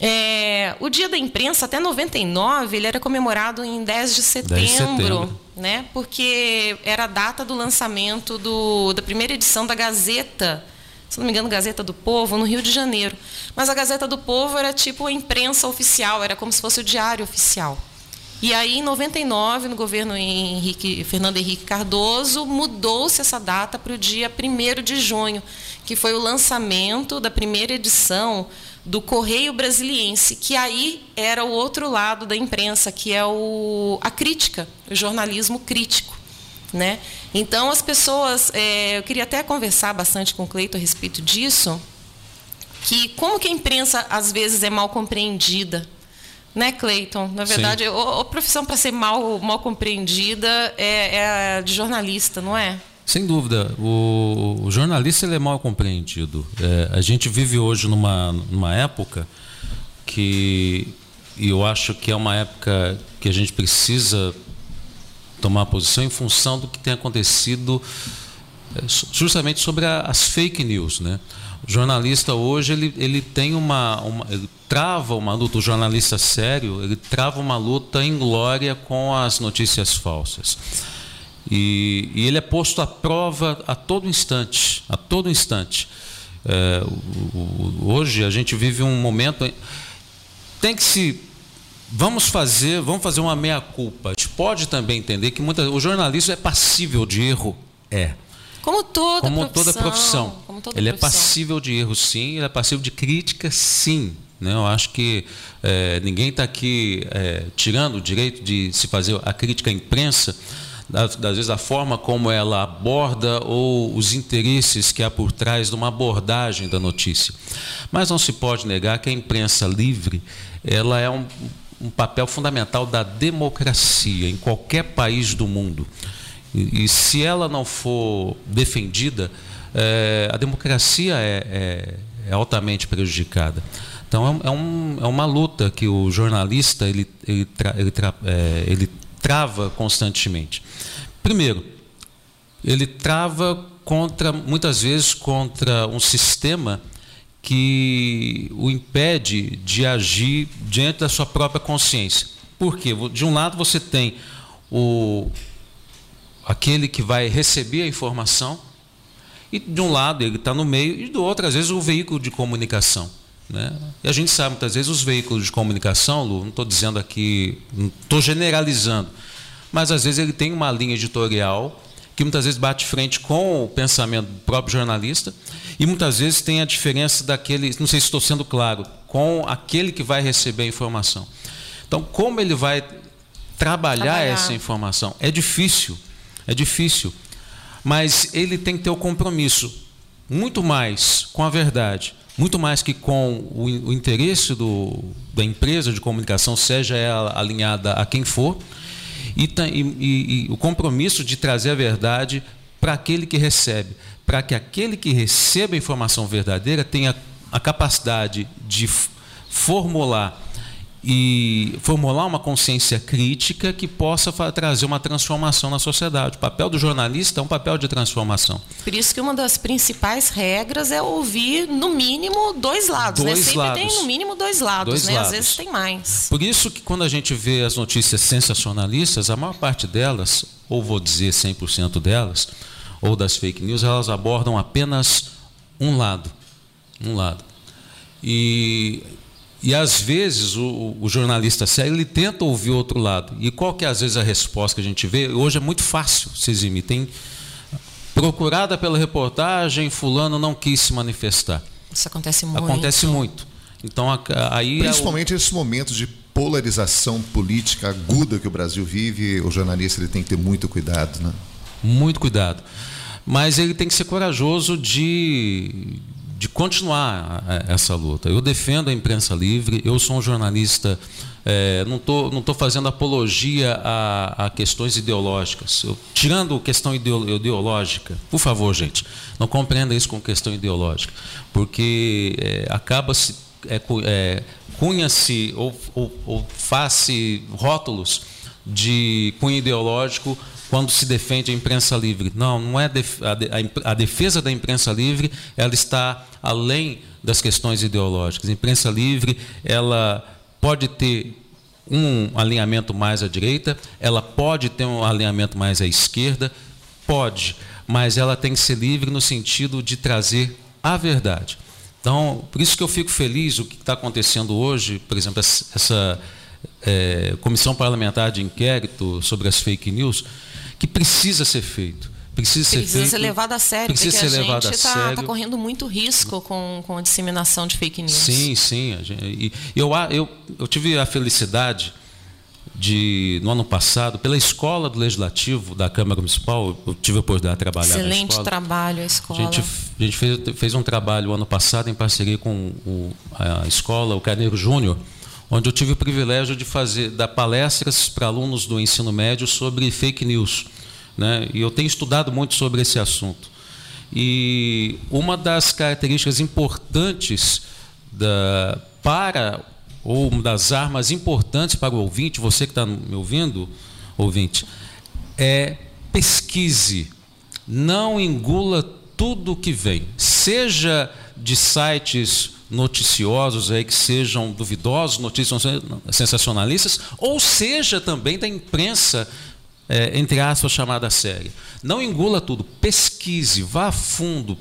É, o Dia da Imprensa, até 99, ele era comemorado em 10 de setembro, 10 de setembro. Né? porque era a data do lançamento do, da primeira edição da Gazeta, se não me engano, Gazeta do Povo, no Rio de Janeiro. Mas a Gazeta do Povo era tipo a imprensa oficial, era como se fosse o diário oficial. E aí, em 99, no governo Henrique, Fernando Henrique Cardoso, mudou-se essa data para o dia 1 de junho, que foi o lançamento da primeira edição do Correio Brasiliense, que aí era o outro lado da imprensa, que é o, a crítica, o jornalismo crítico. Né? Então, as pessoas. É, eu queria até conversar bastante com o Cleito a respeito disso, que como que a imprensa às vezes é mal compreendida. Né, Cleiton? Na verdade, a, a profissão para ser mal, mal compreendida é, é a de jornalista, não é? Sem dúvida, o, o jornalista ele é mal compreendido. É, a gente vive hoje numa, numa época que e eu acho que é uma época que a gente precisa tomar posição em função do que tem acontecido é, justamente sobre a, as fake news, né? O jornalista hoje ele, ele tem uma, uma ele trava uma luta, o jornalista sério ele trava uma luta em glória com as notícias falsas. E, e, ele é posto à prova a todo instante, a todo instante. É, o, o, hoje a gente vive um momento tem que se vamos fazer vamos fazer uma meia culpa. A gente pode também entender que muita, o jornalismo é passível de erro, é. Como toda como profissão. Toda profissão. Como toda ele profissão. é passível de erro, sim. Ele é passível de crítica, sim. Né? Eu acho que é, ninguém está aqui é, tirando o direito de se fazer a crítica à imprensa das, vezes a forma como ela aborda ou os interesses que há por trás de uma abordagem da notícia. Mas não se pode negar que a imprensa livre ela é um, um papel fundamental da democracia em qualquer país do mundo. E, e se ela não for defendida, é, a democracia é, é, é, altamente prejudicada. Então é, é um, é, uma luta que o jornalista ele, ele, tra, ele, tra, é, ele trava constantemente. Primeiro, ele trava contra, muitas vezes, contra um sistema que o impede de agir diante da sua própria consciência. Por quê? De um lado você tem o aquele que vai receber a informação e de um lado ele está no meio e do outro às vezes o veículo de comunicação. Né? E a gente sabe muitas vezes os veículos de comunicação, Lu, não estou dizendo aqui, não estou generalizando, mas às vezes ele tem uma linha editorial que muitas vezes bate frente com o pensamento do próprio jornalista e muitas vezes tem a diferença daquele, não sei se estou sendo claro, com aquele que vai receber a informação. Então, como ele vai trabalhar, trabalhar. essa informação? É difícil, é difícil, mas ele tem que ter o compromisso muito mais com a verdade, muito mais que com o, o interesse do, da empresa de comunicação, seja ela alinhada a quem for, e, e, e o compromisso de trazer a verdade para aquele que recebe, para que aquele que receba a informação verdadeira tenha a capacidade de formular e formular uma consciência crítica que possa trazer uma transformação na sociedade. O papel do jornalista é um papel de transformação. Por isso que uma das principais regras é ouvir, no mínimo, dois lados. Né? Dois né? Sempre lados. tem, no mínimo, dois lados. Dois né? lados. Às vezes tem mais. Por isso que quando a gente vê as notícias sensacionalistas, a maior parte delas, ou vou dizer 100% delas, ou das fake news, elas abordam apenas um lado. Um lado. E e às vezes o, o, jornalista sério ele tenta ouvir o outro lado. E qual que é às vezes a resposta que a gente vê? Hoje é muito fácil se eximir. Tem procurada pela reportagem, fulano não quis se manifestar. Isso acontece muito. Acontece muito. Então aí principalmente é o... esses momentos de polarização política aguda que o Brasil vive, o jornalista ele tem que ter muito cuidado, né? Muito cuidado. Mas ele tem que ser corajoso de de continuar é, essa luta. Eu defendo a imprensa livre, eu sou um jornalista, é, não estou não tô fazendo apologia a, a questões ideológicas. Eu, tirando questão ideológica, por favor, gente, não compreenda isso com questão ideológica, porque é, acaba-se, é, é, cunha-se ou, ou, ou faz-se rótulos de cunho ideológico quando se defende a imprensa livre. Não, não é a defesa da imprensa livre, ela está além das questões ideológicas. A imprensa livre, ela pode ter um alinhamento mais à direita, ela pode ter um alinhamento mais à esquerda, pode, mas ela tem que ser livre no sentido de trazer a verdade. Então, por isso que eu fico feliz o que está acontecendo hoje, por exemplo, essa é, comissão parlamentar de inquérito sobre as fake news, que precisa ser feito. Precisa, ser, precisa feito, ser levado a sério, precisa porque ser a levado gente está tá correndo muito risco com, com a disseminação de fake news. Sim, sim. Gente, e eu, eu, eu tive a felicidade de, no ano passado, pela escola do Legislativo da Câmara Municipal, eu tive a oportunidade de trabalhar Excelente na escola. trabalho a escola. A gente, a gente fez, fez um trabalho ano passado em parceria com o, a escola, o Carneiro Júnior, onde eu tive o privilégio de fazer dar palestras para alunos do ensino médio sobre fake news. Né? E eu tenho estudado muito sobre esse assunto. E uma das características importantes da, para, ou uma das armas importantes para o ouvinte, você que está me ouvindo, ouvinte, é pesquise. Não engula tudo que vem, seja de sites noticiosos aí que sejam duvidosos, notícias sensacionalistas, ou seja também da imprensa é, entre aspas, chamada séria. Não engula tudo, pesquise, vá a fundo,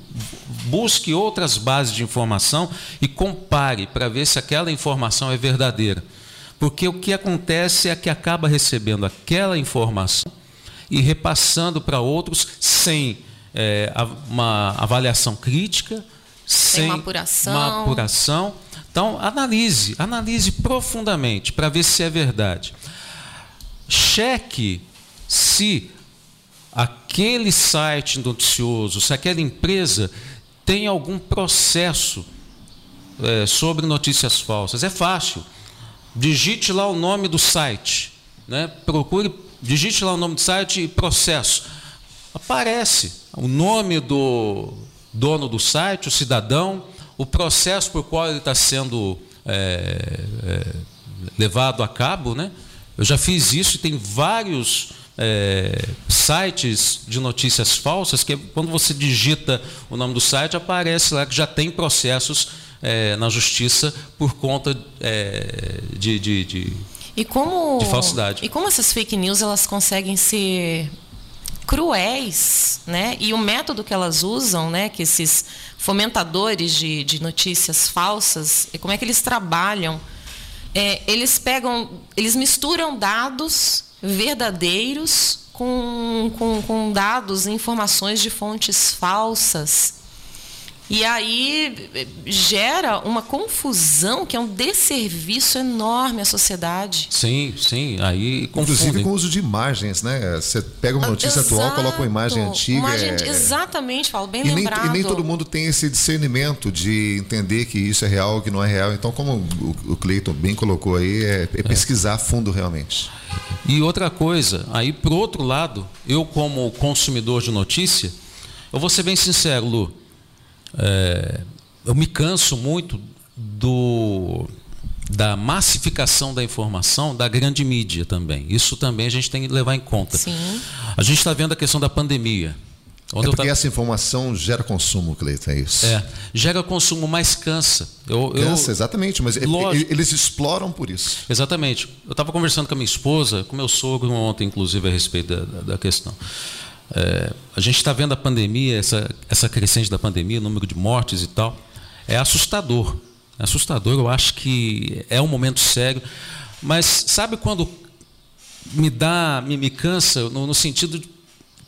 busque outras bases de informação e compare para ver se aquela informação é verdadeira. Porque o que acontece é que acaba recebendo aquela informação e repassando para outros sem é, uma avaliação crítica, sem, uma apuração. uma apuração. Então, analise, analise profundamente para ver se é verdade. Cheque se aquele site noticioso, se aquela empresa tem algum processo é, sobre notícias falsas. É fácil. Digite lá o nome do site. Né? Procure, digite lá o nome do site e processo. Aparece o nome do dono do site, o cidadão, o processo por qual ele está sendo é, é, levado a cabo. Né? Eu já fiz isso e tem vários é, sites de notícias falsas, que quando você digita o nome do site, aparece lá que já tem processos é, na justiça por conta é, de, de, de, e como, de falsidade. E como essas fake news elas conseguem ser cruéis, né? E o método que elas usam, né? Que esses fomentadores de, de notícias falsas, como é que eles trabalham? É, eles pegam, eles misturam dados verdadeiros com, com, com dados informações de fontes falsas. E aí gera uma confusão que é um desserviço enorme à sociedade. Sim, sim. Aí Inclusive com o uso de imagens, né? Você pega uma notícia Exato. atual, coloca uma imagem antiga. Imagem, é... Exatamente, Paulo, bem e lembrado. Nem, e nem todo mundo tem esse discernimento de entender que isso é real, que não é real. Então, como o Cleiton bem colocou aí, é, é pesquisar a fundo realmente. E outra coisa, aí pro outro lado, eu como consumidor de notícia, eu vou ser bem sincero, Lu, é, eu me canso muito do da massificação da informação da grande mídia também. Isso também a gente tem que levar em conta. Sim. A gente está vendo a questão da pandemia. Onde é porque essa informação gera consumo, Cleiton, é isso? É, gera consumo, mas cansa. Eu, cansa, eu, exatamente, mas lógico, eles exploram por isso. Exatamente. Eu estava conversando com a minha esposa, com meu sogro ontem, inclusive, a respeito da, da, da questão. É, a gente está vendo a pandemia, essa, essa crescente da pandemia, o número de mortes e tal. É assustador. É assustador, eu acho que é um momento sério. Mas sabe quando me dá, me, me cansa, no, no sentido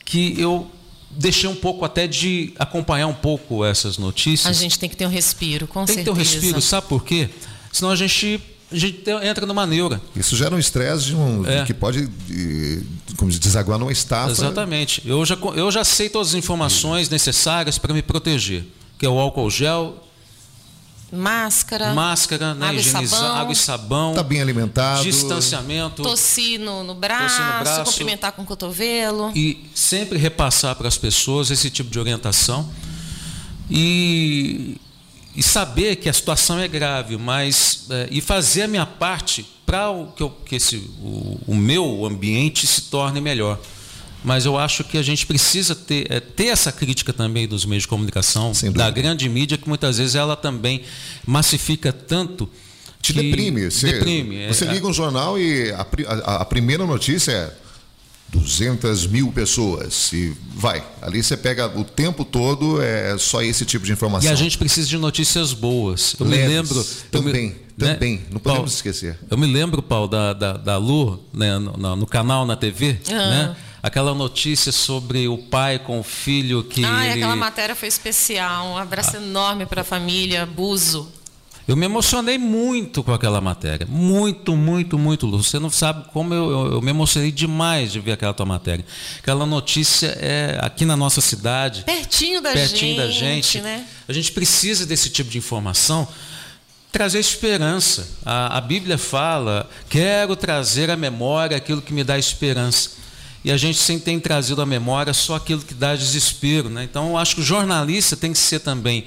que eu deixei um pouco até de acompanhar um pouco essas notícias. A gente tem que ter um respiro, com tem certeza. Tem que ter um respiro, sabe por quê? Senão a gente, a gente entra numa neura. Isso gera um estresse um, é. que pode como desaguar numa estafa. Exatamente. Eu já, eu já sei todas as informações necessárias para me proteger, que é o álcool gel, máscara, máscara, né, água, higienizar, e sabão, água e sabão, tá bem alimentado, distanciamento, tossir no, no, braço, no braço, cumprimentar com o cotovelo e sempre repassar para as pessoas esse tipo de orientação e, e saber que a situação é grave, mas é, e fazer a minha parte para que, que esse, o, o meu ambiente se torne melhor mas eu acho que a gente precisa ter, é, ter essa crítica também dos meios de comunicação, da grande mídia, que muitas vezes ela também massifica tanto. Te deprime. Você, deprime. É, você liga um jornal e a, a, a primeira notícia é 200 mil pessoas e vai. Ali você pega o tempo todo, é só esse tipo de informação. E a gente precisa de notícias boas. Eu Leves, me lembro. Também, me, também. Né? Não podemos Paulo, esquecer. Eu me lembro, Paulo, da, da, da Lu, né, no, no, canal na TV, uhum. né? aquela notícia sobre o pai com o filho que. Ah, ele... aquela matéria foi especial. Um abraço ah. enorme para a família Buzo. Eu me emocionei muito com aquela matéria. Muito, muito, muito, Lu. Você não sabe como eu, eu, eu, me emocionei demais de ver aquela tua matéria. Aquela notícia é aqui na nossa cidade. Pertinho da pertinho gente. da gente. Né? A gente precisa desse tipo de informação. Trazer esperança. A, a Bíblia fala: quero trazer à memória aquilo que me dá esperança e a gente sempre tem trazido à memória só aquilo que dá desespero. Né? Então, eu acho que o jornalista tem que ser também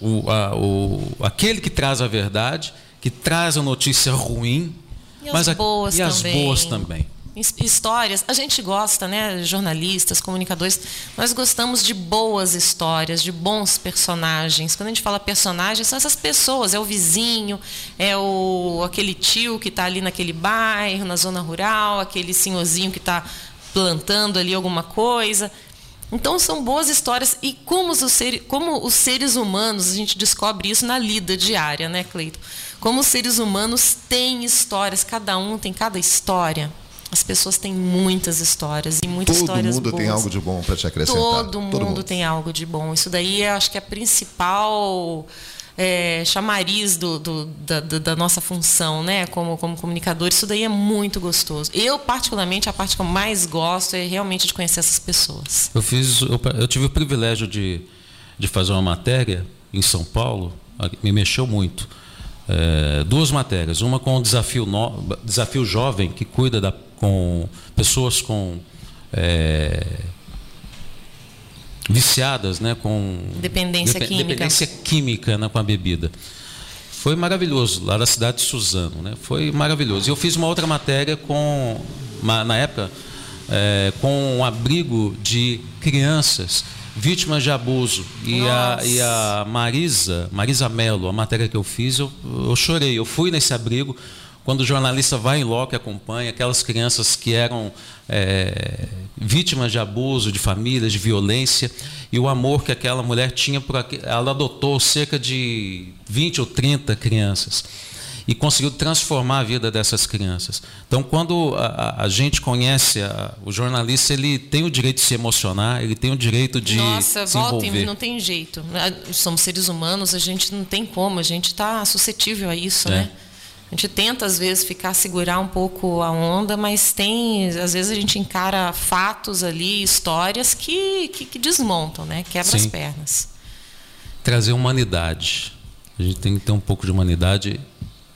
o, a, o, aquele que traz a verdade, que traz a notícia ruim, e mas as boas, e as boas também histórias. A gente gosta, né, jornalistas, comunicadores, nós gostamos de boas histórias, de bons personagens. Quando a gente fala personagens, são essas pessoas, é o vizinho, é o aquele tio que está ali naquele bairro, na zona rural, aquele senhorzinho que está plantando ali alguma coisa. Então são boas histórias e como os, seres, como os seres humanos, a gente descobre isso na lida diária, né, Cleito? Como os seres humanos têm histórias, cada um tem cada história. As pessoas têm muitas histórias e muitas Todo histórias mundo boas. tem algo de bom para te acrescentar. Todo, Todo mundo, mundo, tem algo de bom. Isso daí eu acho que é a principal é, chamariz do, do, da, da, nossa função, né? Como, como comunicador. Isso daí é muito gostoso. Eu, particularmente, a parte que eu mais gosto é realmente de conhecer essas pessoas. Eu fiz, eu, eu tive o privilégio de, de fazer uma matéria em São Paulo, me mexeu muito. É, duas matérias, uma com o desafio, no, desafio jovem que cuida da com pessoas com é, viciadas, né, com dependência dep química, dependência química né, com a bebida. Foi maravilhoso lá da cidade de Suzano, né? Foi maravilhoso. E eu fiz uma outra matéria com, na época, é, com um abrigo de crianças vítimas de abuso. E a, e a Marisa, Marisa Mello, a matéria que eu fiz, eu, eu chorei. Eu fui nesse abrigo quando o jornalista vai em loco e acompanha aquelas crianças que eram é, vítimas de abuso, de famílias, de violência, e o amor que aquela mulher tinha por ela adotou cerca de 20 ou 30 crianças. e conseguiu transformar a vida dessas crianças. Então, quando a, a gente conhece a, o jornalista, ele tem o direito de se emocionar, ele tem o direito de Nossa, se envolver. não tem jeito. Somos seres humanos, a gente não tem como, a gente está suscetível a isso, é. né? A gente tenta, às vezes, ficar, segurar um pouco a onda, mas tem, às vezes, a gente encara fatos ali, histórias que, que, que desmontam, né? Quebra Sim. as pernas. Trazer humanidade. A gente tem que ter um pouco de humanidade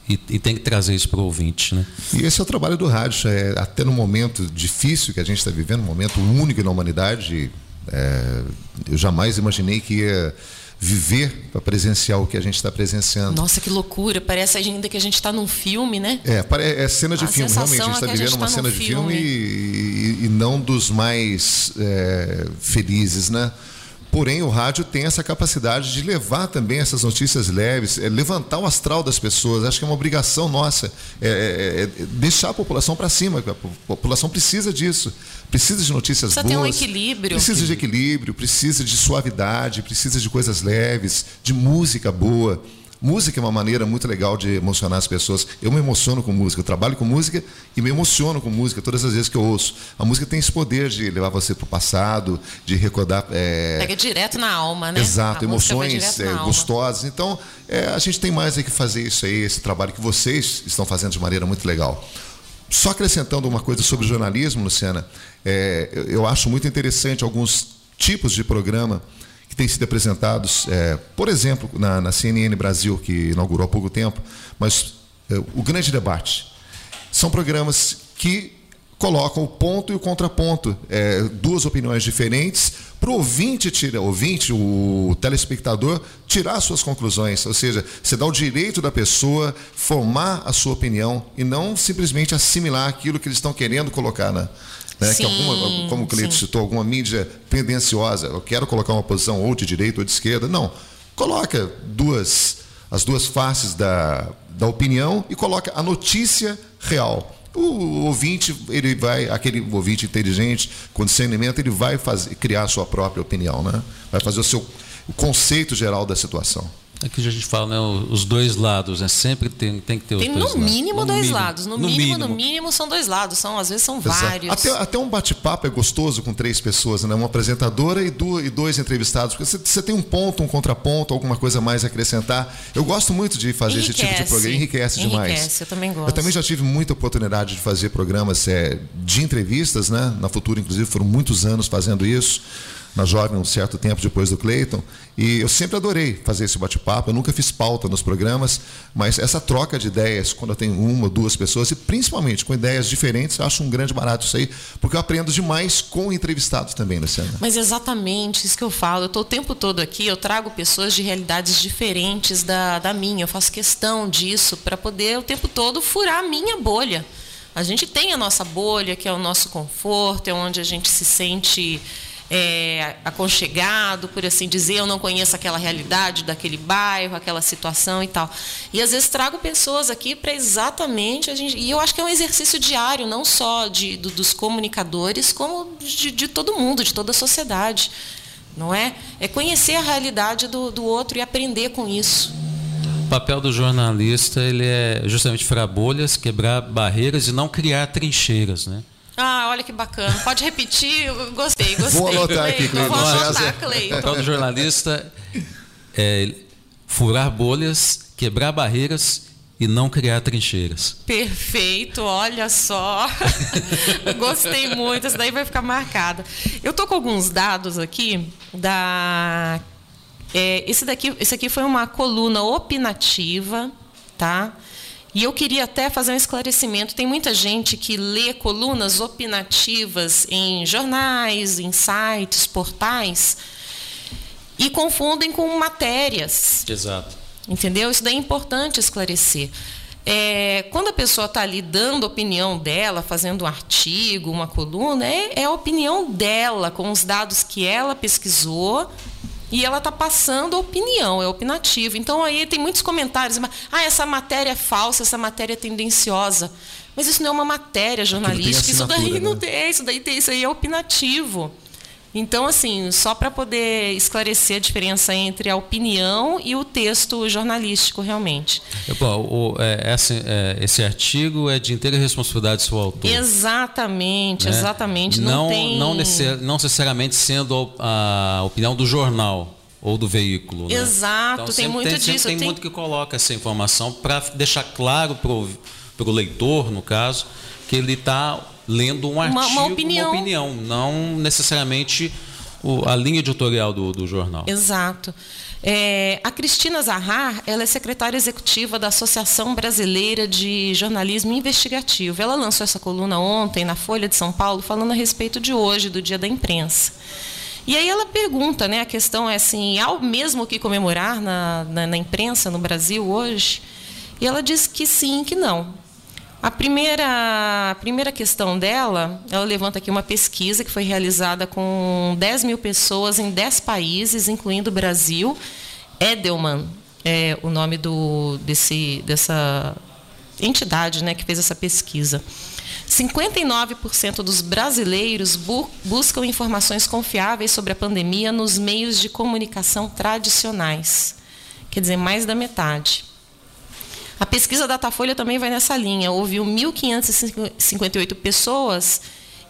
e, e, tem que trazer isso para o ouvinte. Né? E esse é o trabalho do rádio. É, até no momento difícil que a gente está vivendo, um momento único na humanidade, é, eu jamais imaginei que ia viver para presenciar o que a gente está presenciando. Nossa, que loucura! Parece ainda que a gente está num filme, né? É, é cena de a filme, realmente. A gente está é vivendo uma tá cena de filme, filme e, e, e, não dos mais é, felizes, né? Porém, o rádio tem essa capacidade de levar também essas notícias leves, é, levantar o astral das pessoas. Acho que é uma obrigação nossa é, é, é deixar a população para cima. A população precisa disso. Precisa de notícias precisa boas. Precisa ter um equilíbrio. Precisa de equilíbrio, precisa de suavidade, precisa de coisas leves, de música boa. Música é uma maneira muito legal de emocionar as pessoas. Eu me emociono com música, eu trabalho com música e me emociono com música todas as vezes que eu ouço. A música tem esse poder de levar você para o passado, de recordar. É... Pega direto na alma, né? Exato, a emoções é, gostosas. Então, é, a gente tem mais que fazer isso aí, esse trabalho que vocês estão fazendo de maneira muito legal. Só acrescentando uma coisa sobre jornalismo, Luciana, é, eu acho muito interessante alguns tipos de programa que têm sido apresentados, é, por exemplo, na, na, CNN Brasil, que inaugurou há pouco tempo, mas é, o grande debate. São programas que colocam o ponto e o contraponto, é, duas opiniões diferentes, para o ouvinte, tira, ouvinte, o telespectador, tirar suas conclusões. Ou seja, você dá o direito da pessoa formar a sua opinião e não simplesmente assimilar aquilo que eles estão querendo colocar na, né? Sim, que alguma, como o Cleito citou, alguma mídia tendenciosa, eu quero colocar uma posição ou de direita ou de esquerda. Não. Coloca duas, as duas faces da, da opinião e coloca a notícia real. O ouvinte, ele vai, aquele ouvinte inteligente, com discernimento, ele vai fazer, criar a sua própria opinião, né? Vai fazer o seu o conceito geral da situação. Aqui a gente fala, né, os dois lados, né? Sempre tem, tem que ter tem os dois no mínimo lados. dois mínimo, lados. No, no mínimo, mínimo, no mínimo são dois lados. São, às vezes são Exato. vários. Até, até um bate-papo é gostoso com três pessoas, né? Uma apresentadora e, duas, e dois entrevistados. Porque você, você, tem um ponto, um contraponto, alguma coisa mais a acrescentar. Eu gosto muito de fazer Enriquece. esse tipo de programa. Enriquece, Enriquece demais. Enriquece, eu também gosto. Eu também já tive muita oportunidade de fazer programas é, de entrevistas, né? Na Futura, inclusive, foram muitos anos fazendo isso na Jovem um certo tempo depois do Cleiton. E eu sempre adorei fazer esse bate-papo. Eu nunca fiz pauta nos programas, mas essa troca de ideias, quando eu tenho uma duas pessoas, e principalmente com ideias diferentes, eu acho um grande barato isso aí, porque eu aprendo demais com o entrevistado também, Luciana. Mas exatamente isso que eu falo. Eu estou o tempo todo aqui, eu trago pessoas de realidades diferentes da, da minha. Eu faço questão disso para poder o tempo todo furar a minha bolha. A gente tem a nossa bolha, que é o nosso conforto, é onde a gente se sente é, aconchegado, por assim dizer, eu não conheço aquela realidade daquele bairro, aquela situação e tal. E às vezes trago pessoas aqui para exatamente a gente. E eu acho que é um exercício diário, não só de, do, dos comunicadores, como de, de, todo mundo, de toda a sociedade. Não é? É conhecer a realidade do, do outro e aprender com isso. O papel do jornalista ele é justamente furar bolhas, quebrar barreiras e não criar trincheiras, né? Ah, olha que bacana. Pode repetir? gostei, gostei. Vou anotar aqui, Cleiton. Vou anotar, Cleiton. O papel do jornalista é furar bolhas, quebrar barreiras e não criar trincheiras. Perfeito, olha só. Gostei muito, essa daí vai ficar marcada. Eu tô com alguns dados aqui da é, esse daqui, esse aqui foi uma coluna opinativa, tá? E eu queria até fazer um esclarecimento. Tem muita gente que lê colunas opinativas em jornais, em sites, portais e confundem com matérias. Exato. Entendeu? Isso daí é importante esclarecer. É, quando a pessoa está ali dando a opinião dela, fazendo um artigo, uma coluna, é, é a opinião dela, com os dados que ela pesquisou, e ela está passando a opinião, é opinativo. Então aí tem muitos comentários, ah, essa matéria é falsa, essa matéria é tendenciosa. Mas isso não é uma matéria jornalística, isso daí não né? tem, isso daí tem, isso aí é opinativo. Então, assim, só para poder esclarecer a diferença entre a opinião e o texto jornalístico, realmente. Bom, o, é, esse, é, esse, artigo é de inteira responsabilidade do seu autor. Exatamente, né? exatamente. Não, não, tem... não, não necessariamente sendo a, a opinião do jornal ou do veículo. Né? Exato, então, tem muito tem, disso. Tem, tem muito que coloca essa informação para deixar claro para o leitor, no caso, que ele está lendo um artigo, uma, uma, opinião. uma opinião, não necessariamente o, a linha editorial do, do jornal. Exato. É, a Cristina Zahar, ela é secretária executiva da Associação Brasileira de Jornalismo Investigativo. Ela lançou essa coluna ontem na Folha de São Paulo, falando a respeito de hoje, do Dia da Imprensa. E aí ela pergunta, né? A questão é assim, há o mesmo que comemorar na, na, na imprensa no Brasil hoje? E ela diz que sim, que não. A primeira, a primeira questão dela, ela levanta aqui uma pesquisa que foi realizada com 10 mil pessoas em 10 países, incluindo o Brasil. Edelman é o nome do, desse, dessa entidade né, que fez essa pesquisa. 59% dos brasileiros bu buscam informações confiáveis sobre a pandemia nos meios de comunicação tradicionais. Quer dizer, mais da metade. A pesquisa Datafolha também vai nessa linha. Ouviu 1.558 pessoas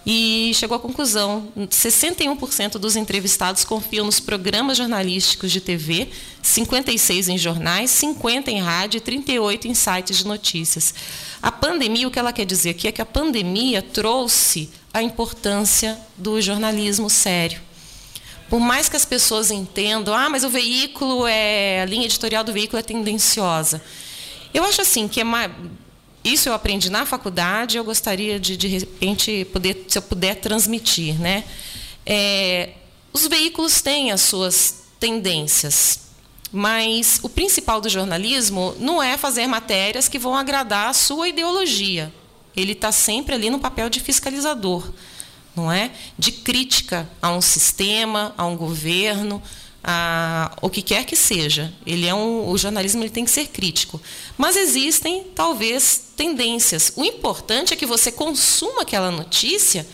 e chegou à conclusão: 61% dos entrevistados confiam nos programas jornalísticos de TV, 56 em jornais, 50 em rádio e 38 em sites de notícias. A pandemia, o que ela quer dizer aqui é que a pandemia trouxe a importância do jornalismo sério. Por mais que as pessoas entendam, ah, mas o veículo é a linha editorial do veículo é tendenciosa. Eu acho assim que é mais, isso eu aprendi na faculdade, eu gostaria de, de repente, poder, se eu puder transmitir. Né? É, os veículos têm as suas tendências, mas o principal do jornalismo não é fazer matérias que vão agradar a sua ideologia. Ele está sempre ali no papel de fiscalizador, não é? De crítica a um sistema, a um governo, a, o que quer que seja. Ele é um, o jornalismo ele tem que ser crítico. Mas existem, talvez, tendências. O importante é que você consuma aquela notícia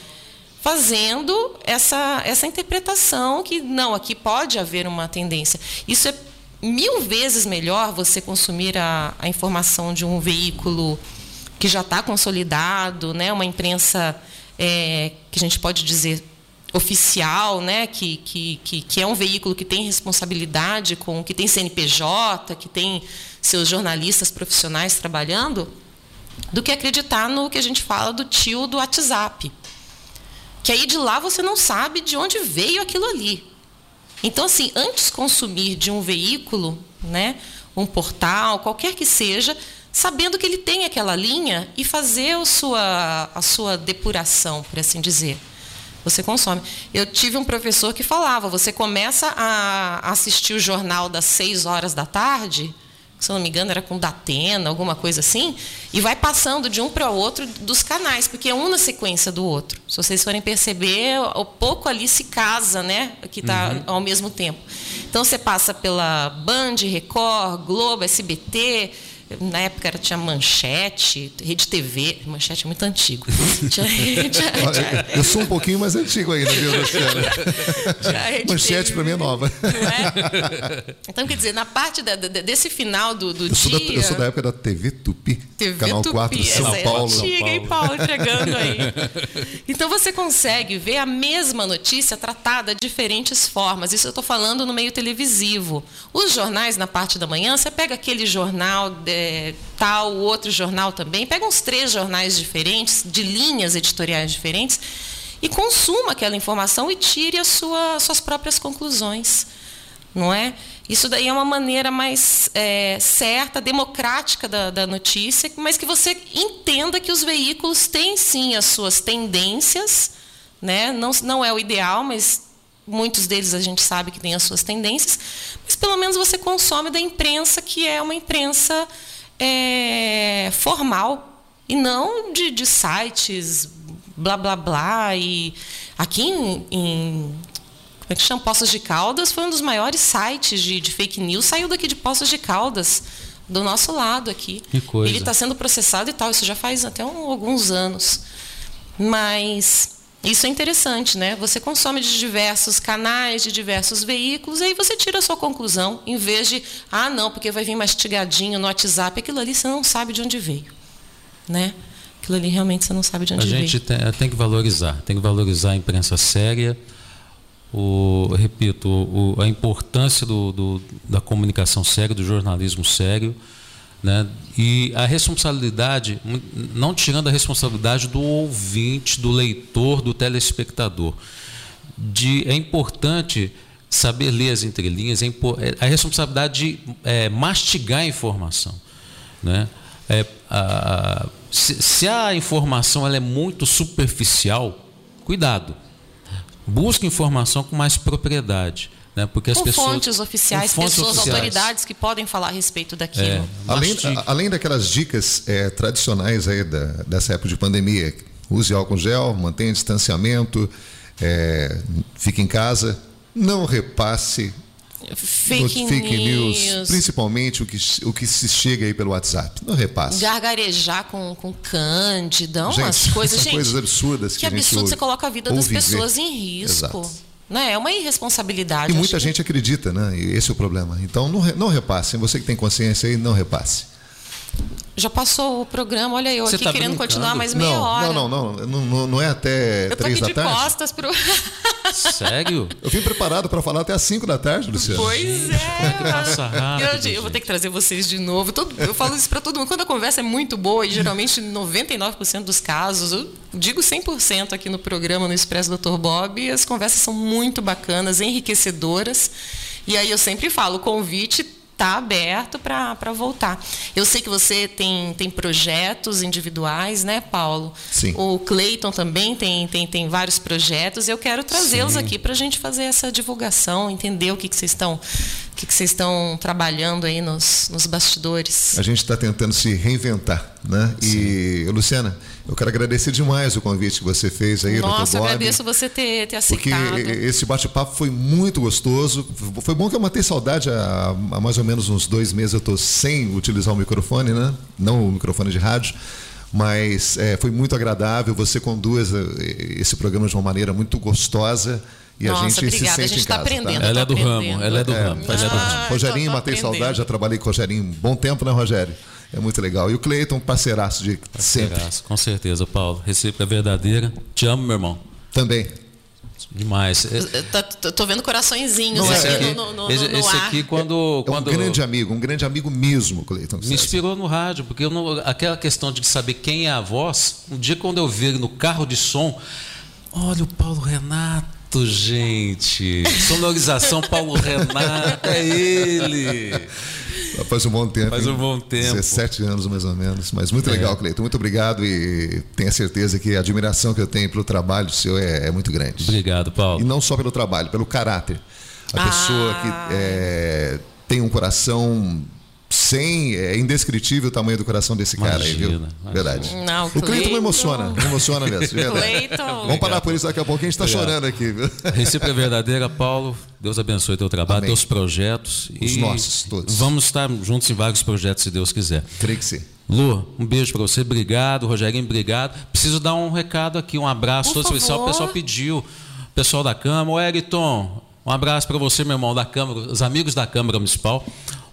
fazendo essa, essa interpretação que, não, aqui pode haver uma tendência. Isso é mil vezes melhor você consumir a, a informação de um veículo que já está consolidado, né, uma imprensa é, que a gente pode dizer oficial, né, que, que, que, que, é um veículo que tem responsabilidade, com que tem CNPJ, que tem seus jornalistas profissionais trabalhando, do que acreditar no que a gente fala do tio do WhatsApp. Que aí de lá você não sabe de onde veio aquilo ali. Então, assim, antes consumir de um veículo, né, um portal, qualquer que seja, sabendo que ele tem aquela linha e fazer a sua, a sua depuração, por assim dizer você consome. Eu tive um professor que falava: você começa a assistir o jornal das 6 horas da tarde, se eu não me engano era com Datena, alguma coisa assim, e vai passando de um para o outro dos canais, porque é um na sequência do outro. Se vocês forem perceber, o pouco ali se casa, né? Que está uhum. ao mesmo tempo. Então você passa pela Band, Record, Globo, SBT na época era, tinha manchete, rede TV, manchete é muito antigo. tinha, tinha, tinha, eu sou um pouquinho mais antigo ainda, viu, Luciana? manchete para mim é nova. É? Então, quer dizer, na parte da, desse final do, do eu dia. Da, eu sou da época da TV Tupi. TV Canal Tupi, 4 São essa Paulo. É antiga, hein, Paulo, chegando aí. Então você consegue ver a mesma notícia tratada de diferentes formas. Isso eu estou falando no meio televisivo. Os jornais, na parte da manhã, você pega aquele jornal. De, é, tal, outro jornal também, pega uns três jornais diferentes, de linhas editoriais diferentes, e consuma aquela informação e tire as sua, suas próprias conclusões. Não é? Isso daí é uma maneira mais é, certa, democrática da, da notícia, mas que você entenda que os veículos têm sim as suas tendências, né? não, não é o ideal, mas muitos deles a gente sabe que têm as suas tendências, mas pelo menos você consome da imprensa, que é uma imprensa é, formal e não de, de, sites blá blá blá. E aqui em, em como é que chama? Poços de Caldas foi um dos maiores sites de, de fake news, saiu daqui de Poços de Caldas, do nosso lado aqui. Ele está sendo processado e tal, isso já faz até um, alguns anos. Mas Isso é interessante, né? Você consome de diversos canais, de diversos veículos, e aí você tira a sua conclusão, em vez de, ah, não, porque vai vir mastigadinho no WhatsApp, aquilo ali você não sabe de onde veio, né? Aquilo ali realmente você não sabe de onde veio. A gente tem, tem, que valorizar, tem que valorizar a imprensa séria, o, repito, o, a importância do, do, da comunicação séria, do jornalismo sério, né? E a responsabilidade, não tirando a responsabilidade do ouvinte, do leitor, do telespectador. De, é importante saber ler as entrelinhas, é, é a responsabilidade de é, mastigar a informação. Né? É, a, se, se, a informação ela é muito superficial, cuidado. Busque informação com mais propriedade. Né? Porque as com pessoas, fontes oficiais, fontes pessoas, oficiais. autoridades que podem falar a respeito daquilo. É, além, além daquelas dicas é, tradicionais aí da, dessa época de pandemia, use álcool gel, mantenha distanciamento, é, fique em casa, não repasse fake, fake news. news. principalmente o que, o que se chega aí pelo WhatsApp. Não repasse. Gargarejar com, com cândida, umas coisas, gente, coisas absurdas que, que absurdo, ouve, você coloca a vida das pessoas ver. em risco. Exato. Né? É uma irresponsabilidade. E muita gente acredita, né? E esse é o problema. Então não, não repasse. Você que tem consciência aí, não repasse. Já passou o programa, olha eu Você aqui tá querendo brincando? continuar mais meia não, hora. Não, não, não, não, não é até eu três da tarde. Eu tô aqui de costas pro... Sério? Eu vim preparado para falar até às 5 da tarde, Luciano. Pois é. Passa rápido, eu, eu, vou ter que trazer vocês de novo. Todo, eu falo isso para todo mundo. Quando a conversa é muito boa, e geralmente 99% dos casos, eu digo 100% aqui no programa, no Expresso Dr. Bob, as conversas são muito bacanas, enriquecedoras. E aí eu sempre falo, o convite está aberto para voltar. Eu sei que você tem, tem projetos individuais, né, Paulo? Sim. O Cleiton também tem, tem, tem vários projetos. Eu quero trazê-los aqui para a gente fazer essa divulgação, entender o que, que vocês estão que, que vocês estão trabalhando aí nos, nos bastidores? A gente está tentando se reinventar, né? Sim. E, Luciana, eu quero agradecer demais o convite que você fez aí, Nossa, eu agradeço você ter, ter aceitado. Porque esse bate-papo foi muito gostoso. Foi bom que eu matei saudade há, há mais ou menos uns dois meses. Eu estou sem utilizar o microfone, né? Não o microfone de rádio mas é, foi muito agradável. Você conduz eh, esse programa de uma maneira muito gostosa. E Nossa, a gente obrigada. se sente a gente está aprendendo. Tá? Ela é do aprendendo. ramo, ela é do é, ramo. Ela é do ramo. Rogerinho, matei saudade, já trabalhei com o Rogerinho um bom tempo, né, Rogério? É muito legal. E o Cleiton, parceiraço de parceiraço, sempre. Com certeza, Paulo. Recíproca verdadeira. Te amo, meu irmão. Também. Demais. Tá, tô vendo coraçõezinhos aqui é, no, no, esse, no esse aqui quando, é um quando grande amigo, um grande amigo mesmo, Cleiton. Me inspirou no rádio, porque não, aquela questão de saber quem é a voz, um dia quando eu vi no carro de som, olha o Paulo Renato gente. Sonorização Paulo Renato, é ele. Faz um bom tempo. Faz um bom tempo. 17 anos mais ou menos. Mas muito é. legal, Cleiton. Muito obrigado e tenha certeza que a admiração que eu tenho pelo trabalho seu é, é muito grande. Obrigado, Paulo. E não só pelo trabalho, pelo caráter. A ah. pessoa que é, tem um coração sem. É indescritível o tamanho do coração desse imagina, cara aí, viu? Imagina. Verdade. Não, o Cleiton me emociona, me emociona mesmo. Cleiton. Vamos parar por isso daqui a pouco, a gente está chorando aqui, viu? Recíproca verdadeira, Paulo. Deus abençoe teu trabalho, Amém. teus projetos. Os e nossos, todos. Vamos estar juntos em vários projetos, se Deus quiser. Creio que sim. Lu, um beijo para você, obrigado. Rogerinho, obrigado. Preciso dar um recado aqui, um abraço todo especial. O pessoal pediu, o pessoal da Câmara. Ô, Eriton, um abraço para você, meu irmão, da Câmara, os amigos da Câmara Municipal.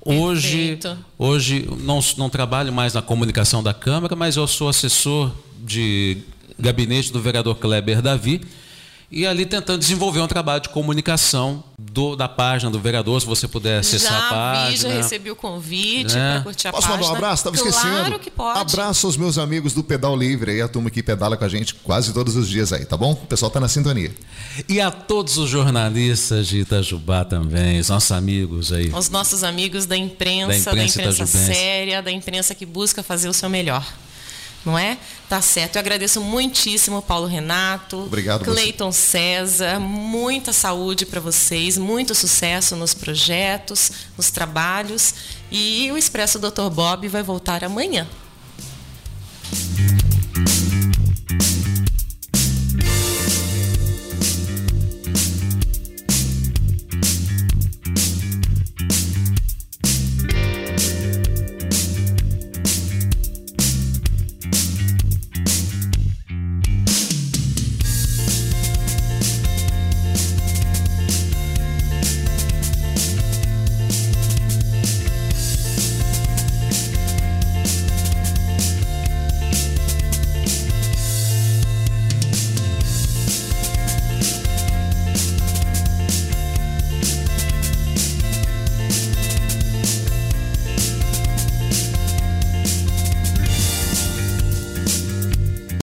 Hoje, hoje não, não trabalho mais na comunicação da Câmara, mas eu sou assessor de gabinete do vereador Kleber Davi e ali tentando desenvolver um trabalho de comunicação do, da página do vereador, se você puder acessar já a página. Vi, já recebi o convite né? para curtir a Posso página. mandar um abraço? Estava claro esquecendo. que pode. Abraço aos meus amigos do Pedal Livre, aí a turma que pedala com a gente quase todos os dias aí, tá bom? O pessoal tá na sintonia. E a todos os jornalistas de Itajubá também, os nossos amigos aí. Os nossos amigos da imprensa, da imprensa, da imprensa séria, da imprensa que busca fazer o seu melhor não é? Tá certo. Eu agradeço muitíssimo, Paulo Renato. Obrigado, Cleiton César. Muita saúde para vocês, muito sucesso nos projetos, nos trabalhos. E o Expresso Dr. Bob vai voltar amanhã.